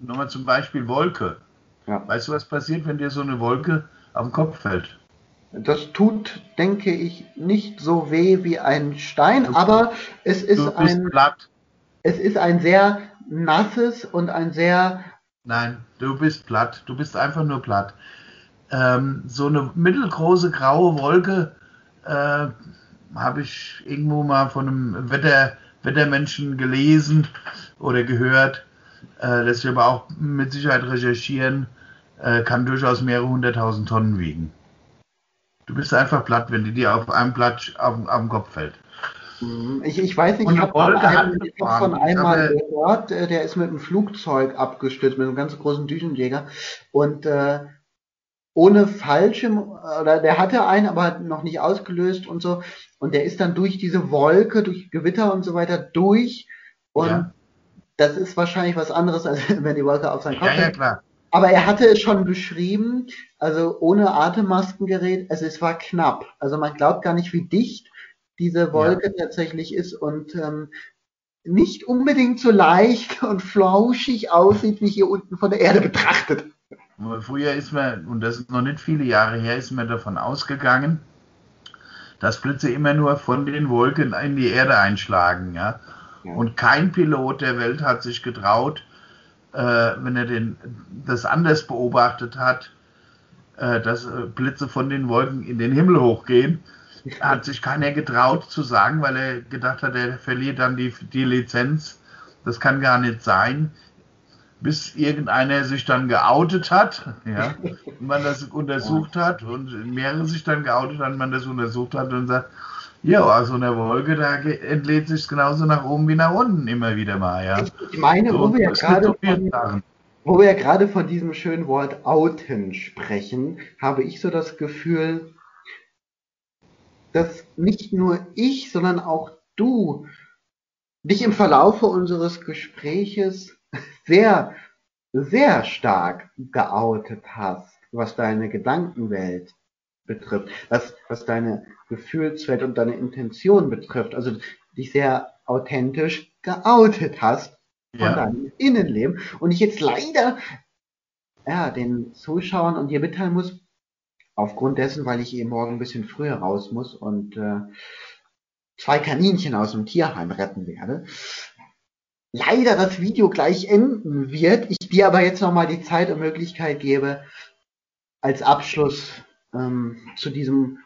Nochmal zum Beispiel Wolke. Ja. Weißt du, was passiert, wenn dir so eine Wolke den Kopf fällt? Das tut, denke ich, nicht so weh wie ein Stein, aber es ist ein platt. es ist ein sehr nasses und ein sehr Nein, du bist platt. Du bist einfach nur platt. Ähm, so eine mittelgroße graue Wolke äh, habe ich irgendwo mal von einem Wetter, Wettermenschen gelesen oder gehört. Äh, lässt sich aber auch mit Sicherheit recherchieren. Äh, kann durchaus mehrere hunderttausend Tonnen wiegen. Du bist einfach platt, wenn die dir auf einem Blatt auf, auf den Kopf fällt. Mhm. Ich, ich weiß nicht, ich habe von, einem, von einmal gehört, äh, der ist mit einem Flugzeug abgestürzt, mit einem ganz großen Düsenjäger. Und äh, ohne Fallschirm, oder der hatte einen, aber noch nicht ausgelöst und so. Und der ist dann durch diese Wolke, durch Gewitter und so weiter durch. Und ja. Das ist wahrscheinlich was anderes, als *laughs* wenn die Wolke auf seinen Kopf Ja, ja, klar. Aber er hatte es schon beschrieben, also ohne Atemmaskengerät, also es war knapp. Also man glaubt gar nicht, wie dicht diese Wolke ja. tatsächlich ist und ähm, nicht unbedingt so leicht und flauschig aussieht, wie hier unten von der Erde betrachtet. Früher ist man, und das ist noch nicht viele Jahre her, ist man davon ausgegangen, dass Blitze immer nur von den Wolken in die Erde einschlagen. Ja? Ja. Und kein Pilot der Welt hat sich getraut, äh, wenn er den, das anders beobachtet hat, äh, dass äh, Blitze von den Wolken in den Himmel hochgehen, hat sich keiner getraut zu sagen, weil er gedacht hat, er verliert dann die, die Lizenz. Das kann gar nicht sein bis irgendeiner sich dann geoutet hat, ja, und man das *laughs* untersucht hat und mehrere sich dann geoutet haben, man das untersucht hat und sagt, ja, also eine Wolke, da entlädt sich genauso nach oben wie nach unten immer wieder mal, ja. Ich meine, so, wo wir ja gerade von, wo wir ja gerade von diesem schönen Wort outen sprechen, habe ich so das Gefühl, dass nicht nur ich, sondern auch du dich im Verlaufe unseres Gespräches sehr, sehr stark geoutet hast, was deine Gedankenwelt betrifft, was, was deine Gefühlswelt und deine Intention betrifft, also dich sehr authentisch geoutet hast von ja. deinem Innenleben und ich jetzt leider ja, den Zuschauern und dir mitteilen muss, aufgrund dessen, weil ich eben morgen ein bisschen früher raus muss und äh, zwei Kaninchen aus dem Tierheim retten werde, leider das Video gleich enden wird. Ich dir aber jetzt nochmal die Zeit und Möglichkeit gebe, als Abschluss ähm, zu diesem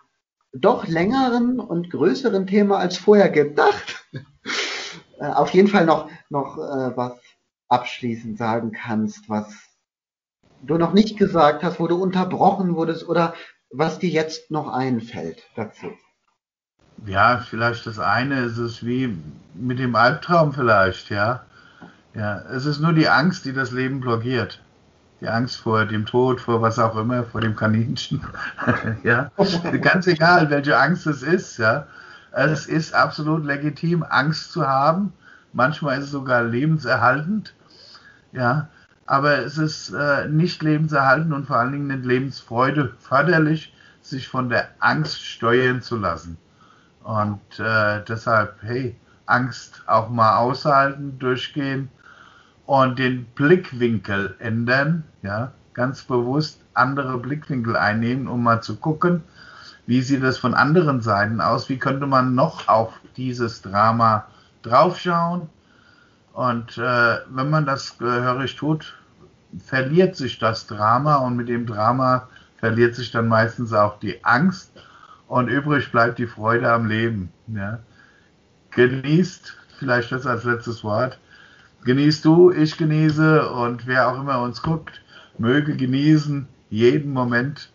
doch längeren und größeren Thema als vorher gedacht, äh, auf jeden Fall noch, noch äh, was abschließend sagen kannst, was du noch nicht gesagt hast, wo du unterbrochen wurdest oder was dir jetzt noch einfällt dazu. Ja, vielleicht das eine ist es wie mit dem Albtraum vielleicht, ja. Ja, es ist nur die Angst, die das Leben blockiert. Die Angst vor dem Tod, vor was auch immer, vor dem Kaninchen. *laughs* ja, ganz egal, welche Angst es ist, ja. Es ist absolut legitim, Angst zu haben. Manchmal ist es sogar lebenserhaltend. Ja, aber es ist äh, nicht lebenserhaltend und vor allen Dingen nicht lebensfreude förderlich, sich von der Angst steuern zu lassen. Und äh, deshalb, hey, Angst auch mal aushalten, durchgehen und den Blickwinkel ändern, ja, ganz bewusst andere Blickwinkel einnehmen, um mal zu gucken, wie sieht das von anderen Seiten aus, wie könnte man noch auf dieses Drama draufschauen. Und äh, wenn man das gehörig tut, verliert sich das Drama und mit dem Drama verliert sich dann meistens auch die Angst und übrig bleibt die Freude am Leben. Ja. Genießt, vielleicht das als letztes Wort, genießt du, ich genieße und wer auch immer uns guckt, möge genießen jeden Moment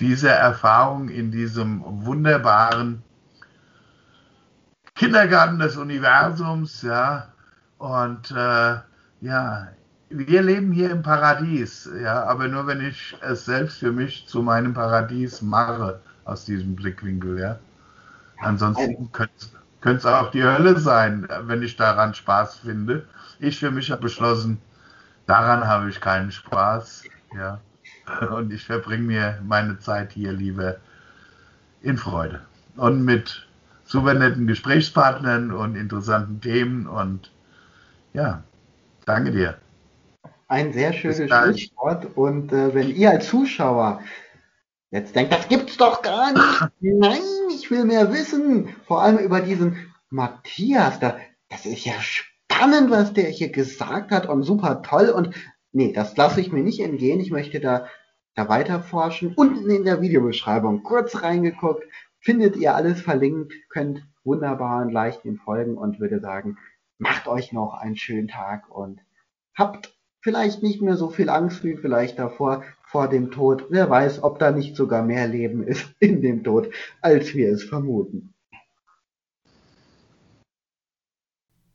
dieser Erfahrung in diesem wunderbaren Kindergarten des Universums, ja. Und äh, ja, wir leben hier im Paradies, ja, aber nur wenn ich es selbst für mich zu meinem Paradies mache aus diesem Blickwinkel, ja. Ansonsten könnte es auch die Hölle sein, wenn ich daran Spaß finde. Ich für mich habe beschlossen, daran habe ich keinen Spaß, ja. Und ich verbringe mir meine Zeit hier lieber in Freude und mit super netten Gesprächspartnern und interessanten Themen und ja, danke dir. Ein sehr schönes Schlusswort. Und äh, wenn ihr als Zuschauer jetzt denkt, das gibt's doch gar nicht. Nein, ich will mehr wissen. Vor allem über diesen Matthias. Da, das ist ja spannend, was der hier gesagt hat und super toll. Und nee, das lasse ich mir nicht entgehen. Ich möchte da, da weiter forschen. Unten in der Videobeschreibung kurz reingeguckt. Findet ihr alles verlinkt, könnt wunderbar und leicht ihm folgen und würde sagen, macht euch noch einen schönen Tag und habt vielleicht nicht mehr so viel Angst wie vielleicht davor vor dem Tod. Wer weiß, ob da nicht sogar mehr Leben ist in dem Tod, als wir es vermuten.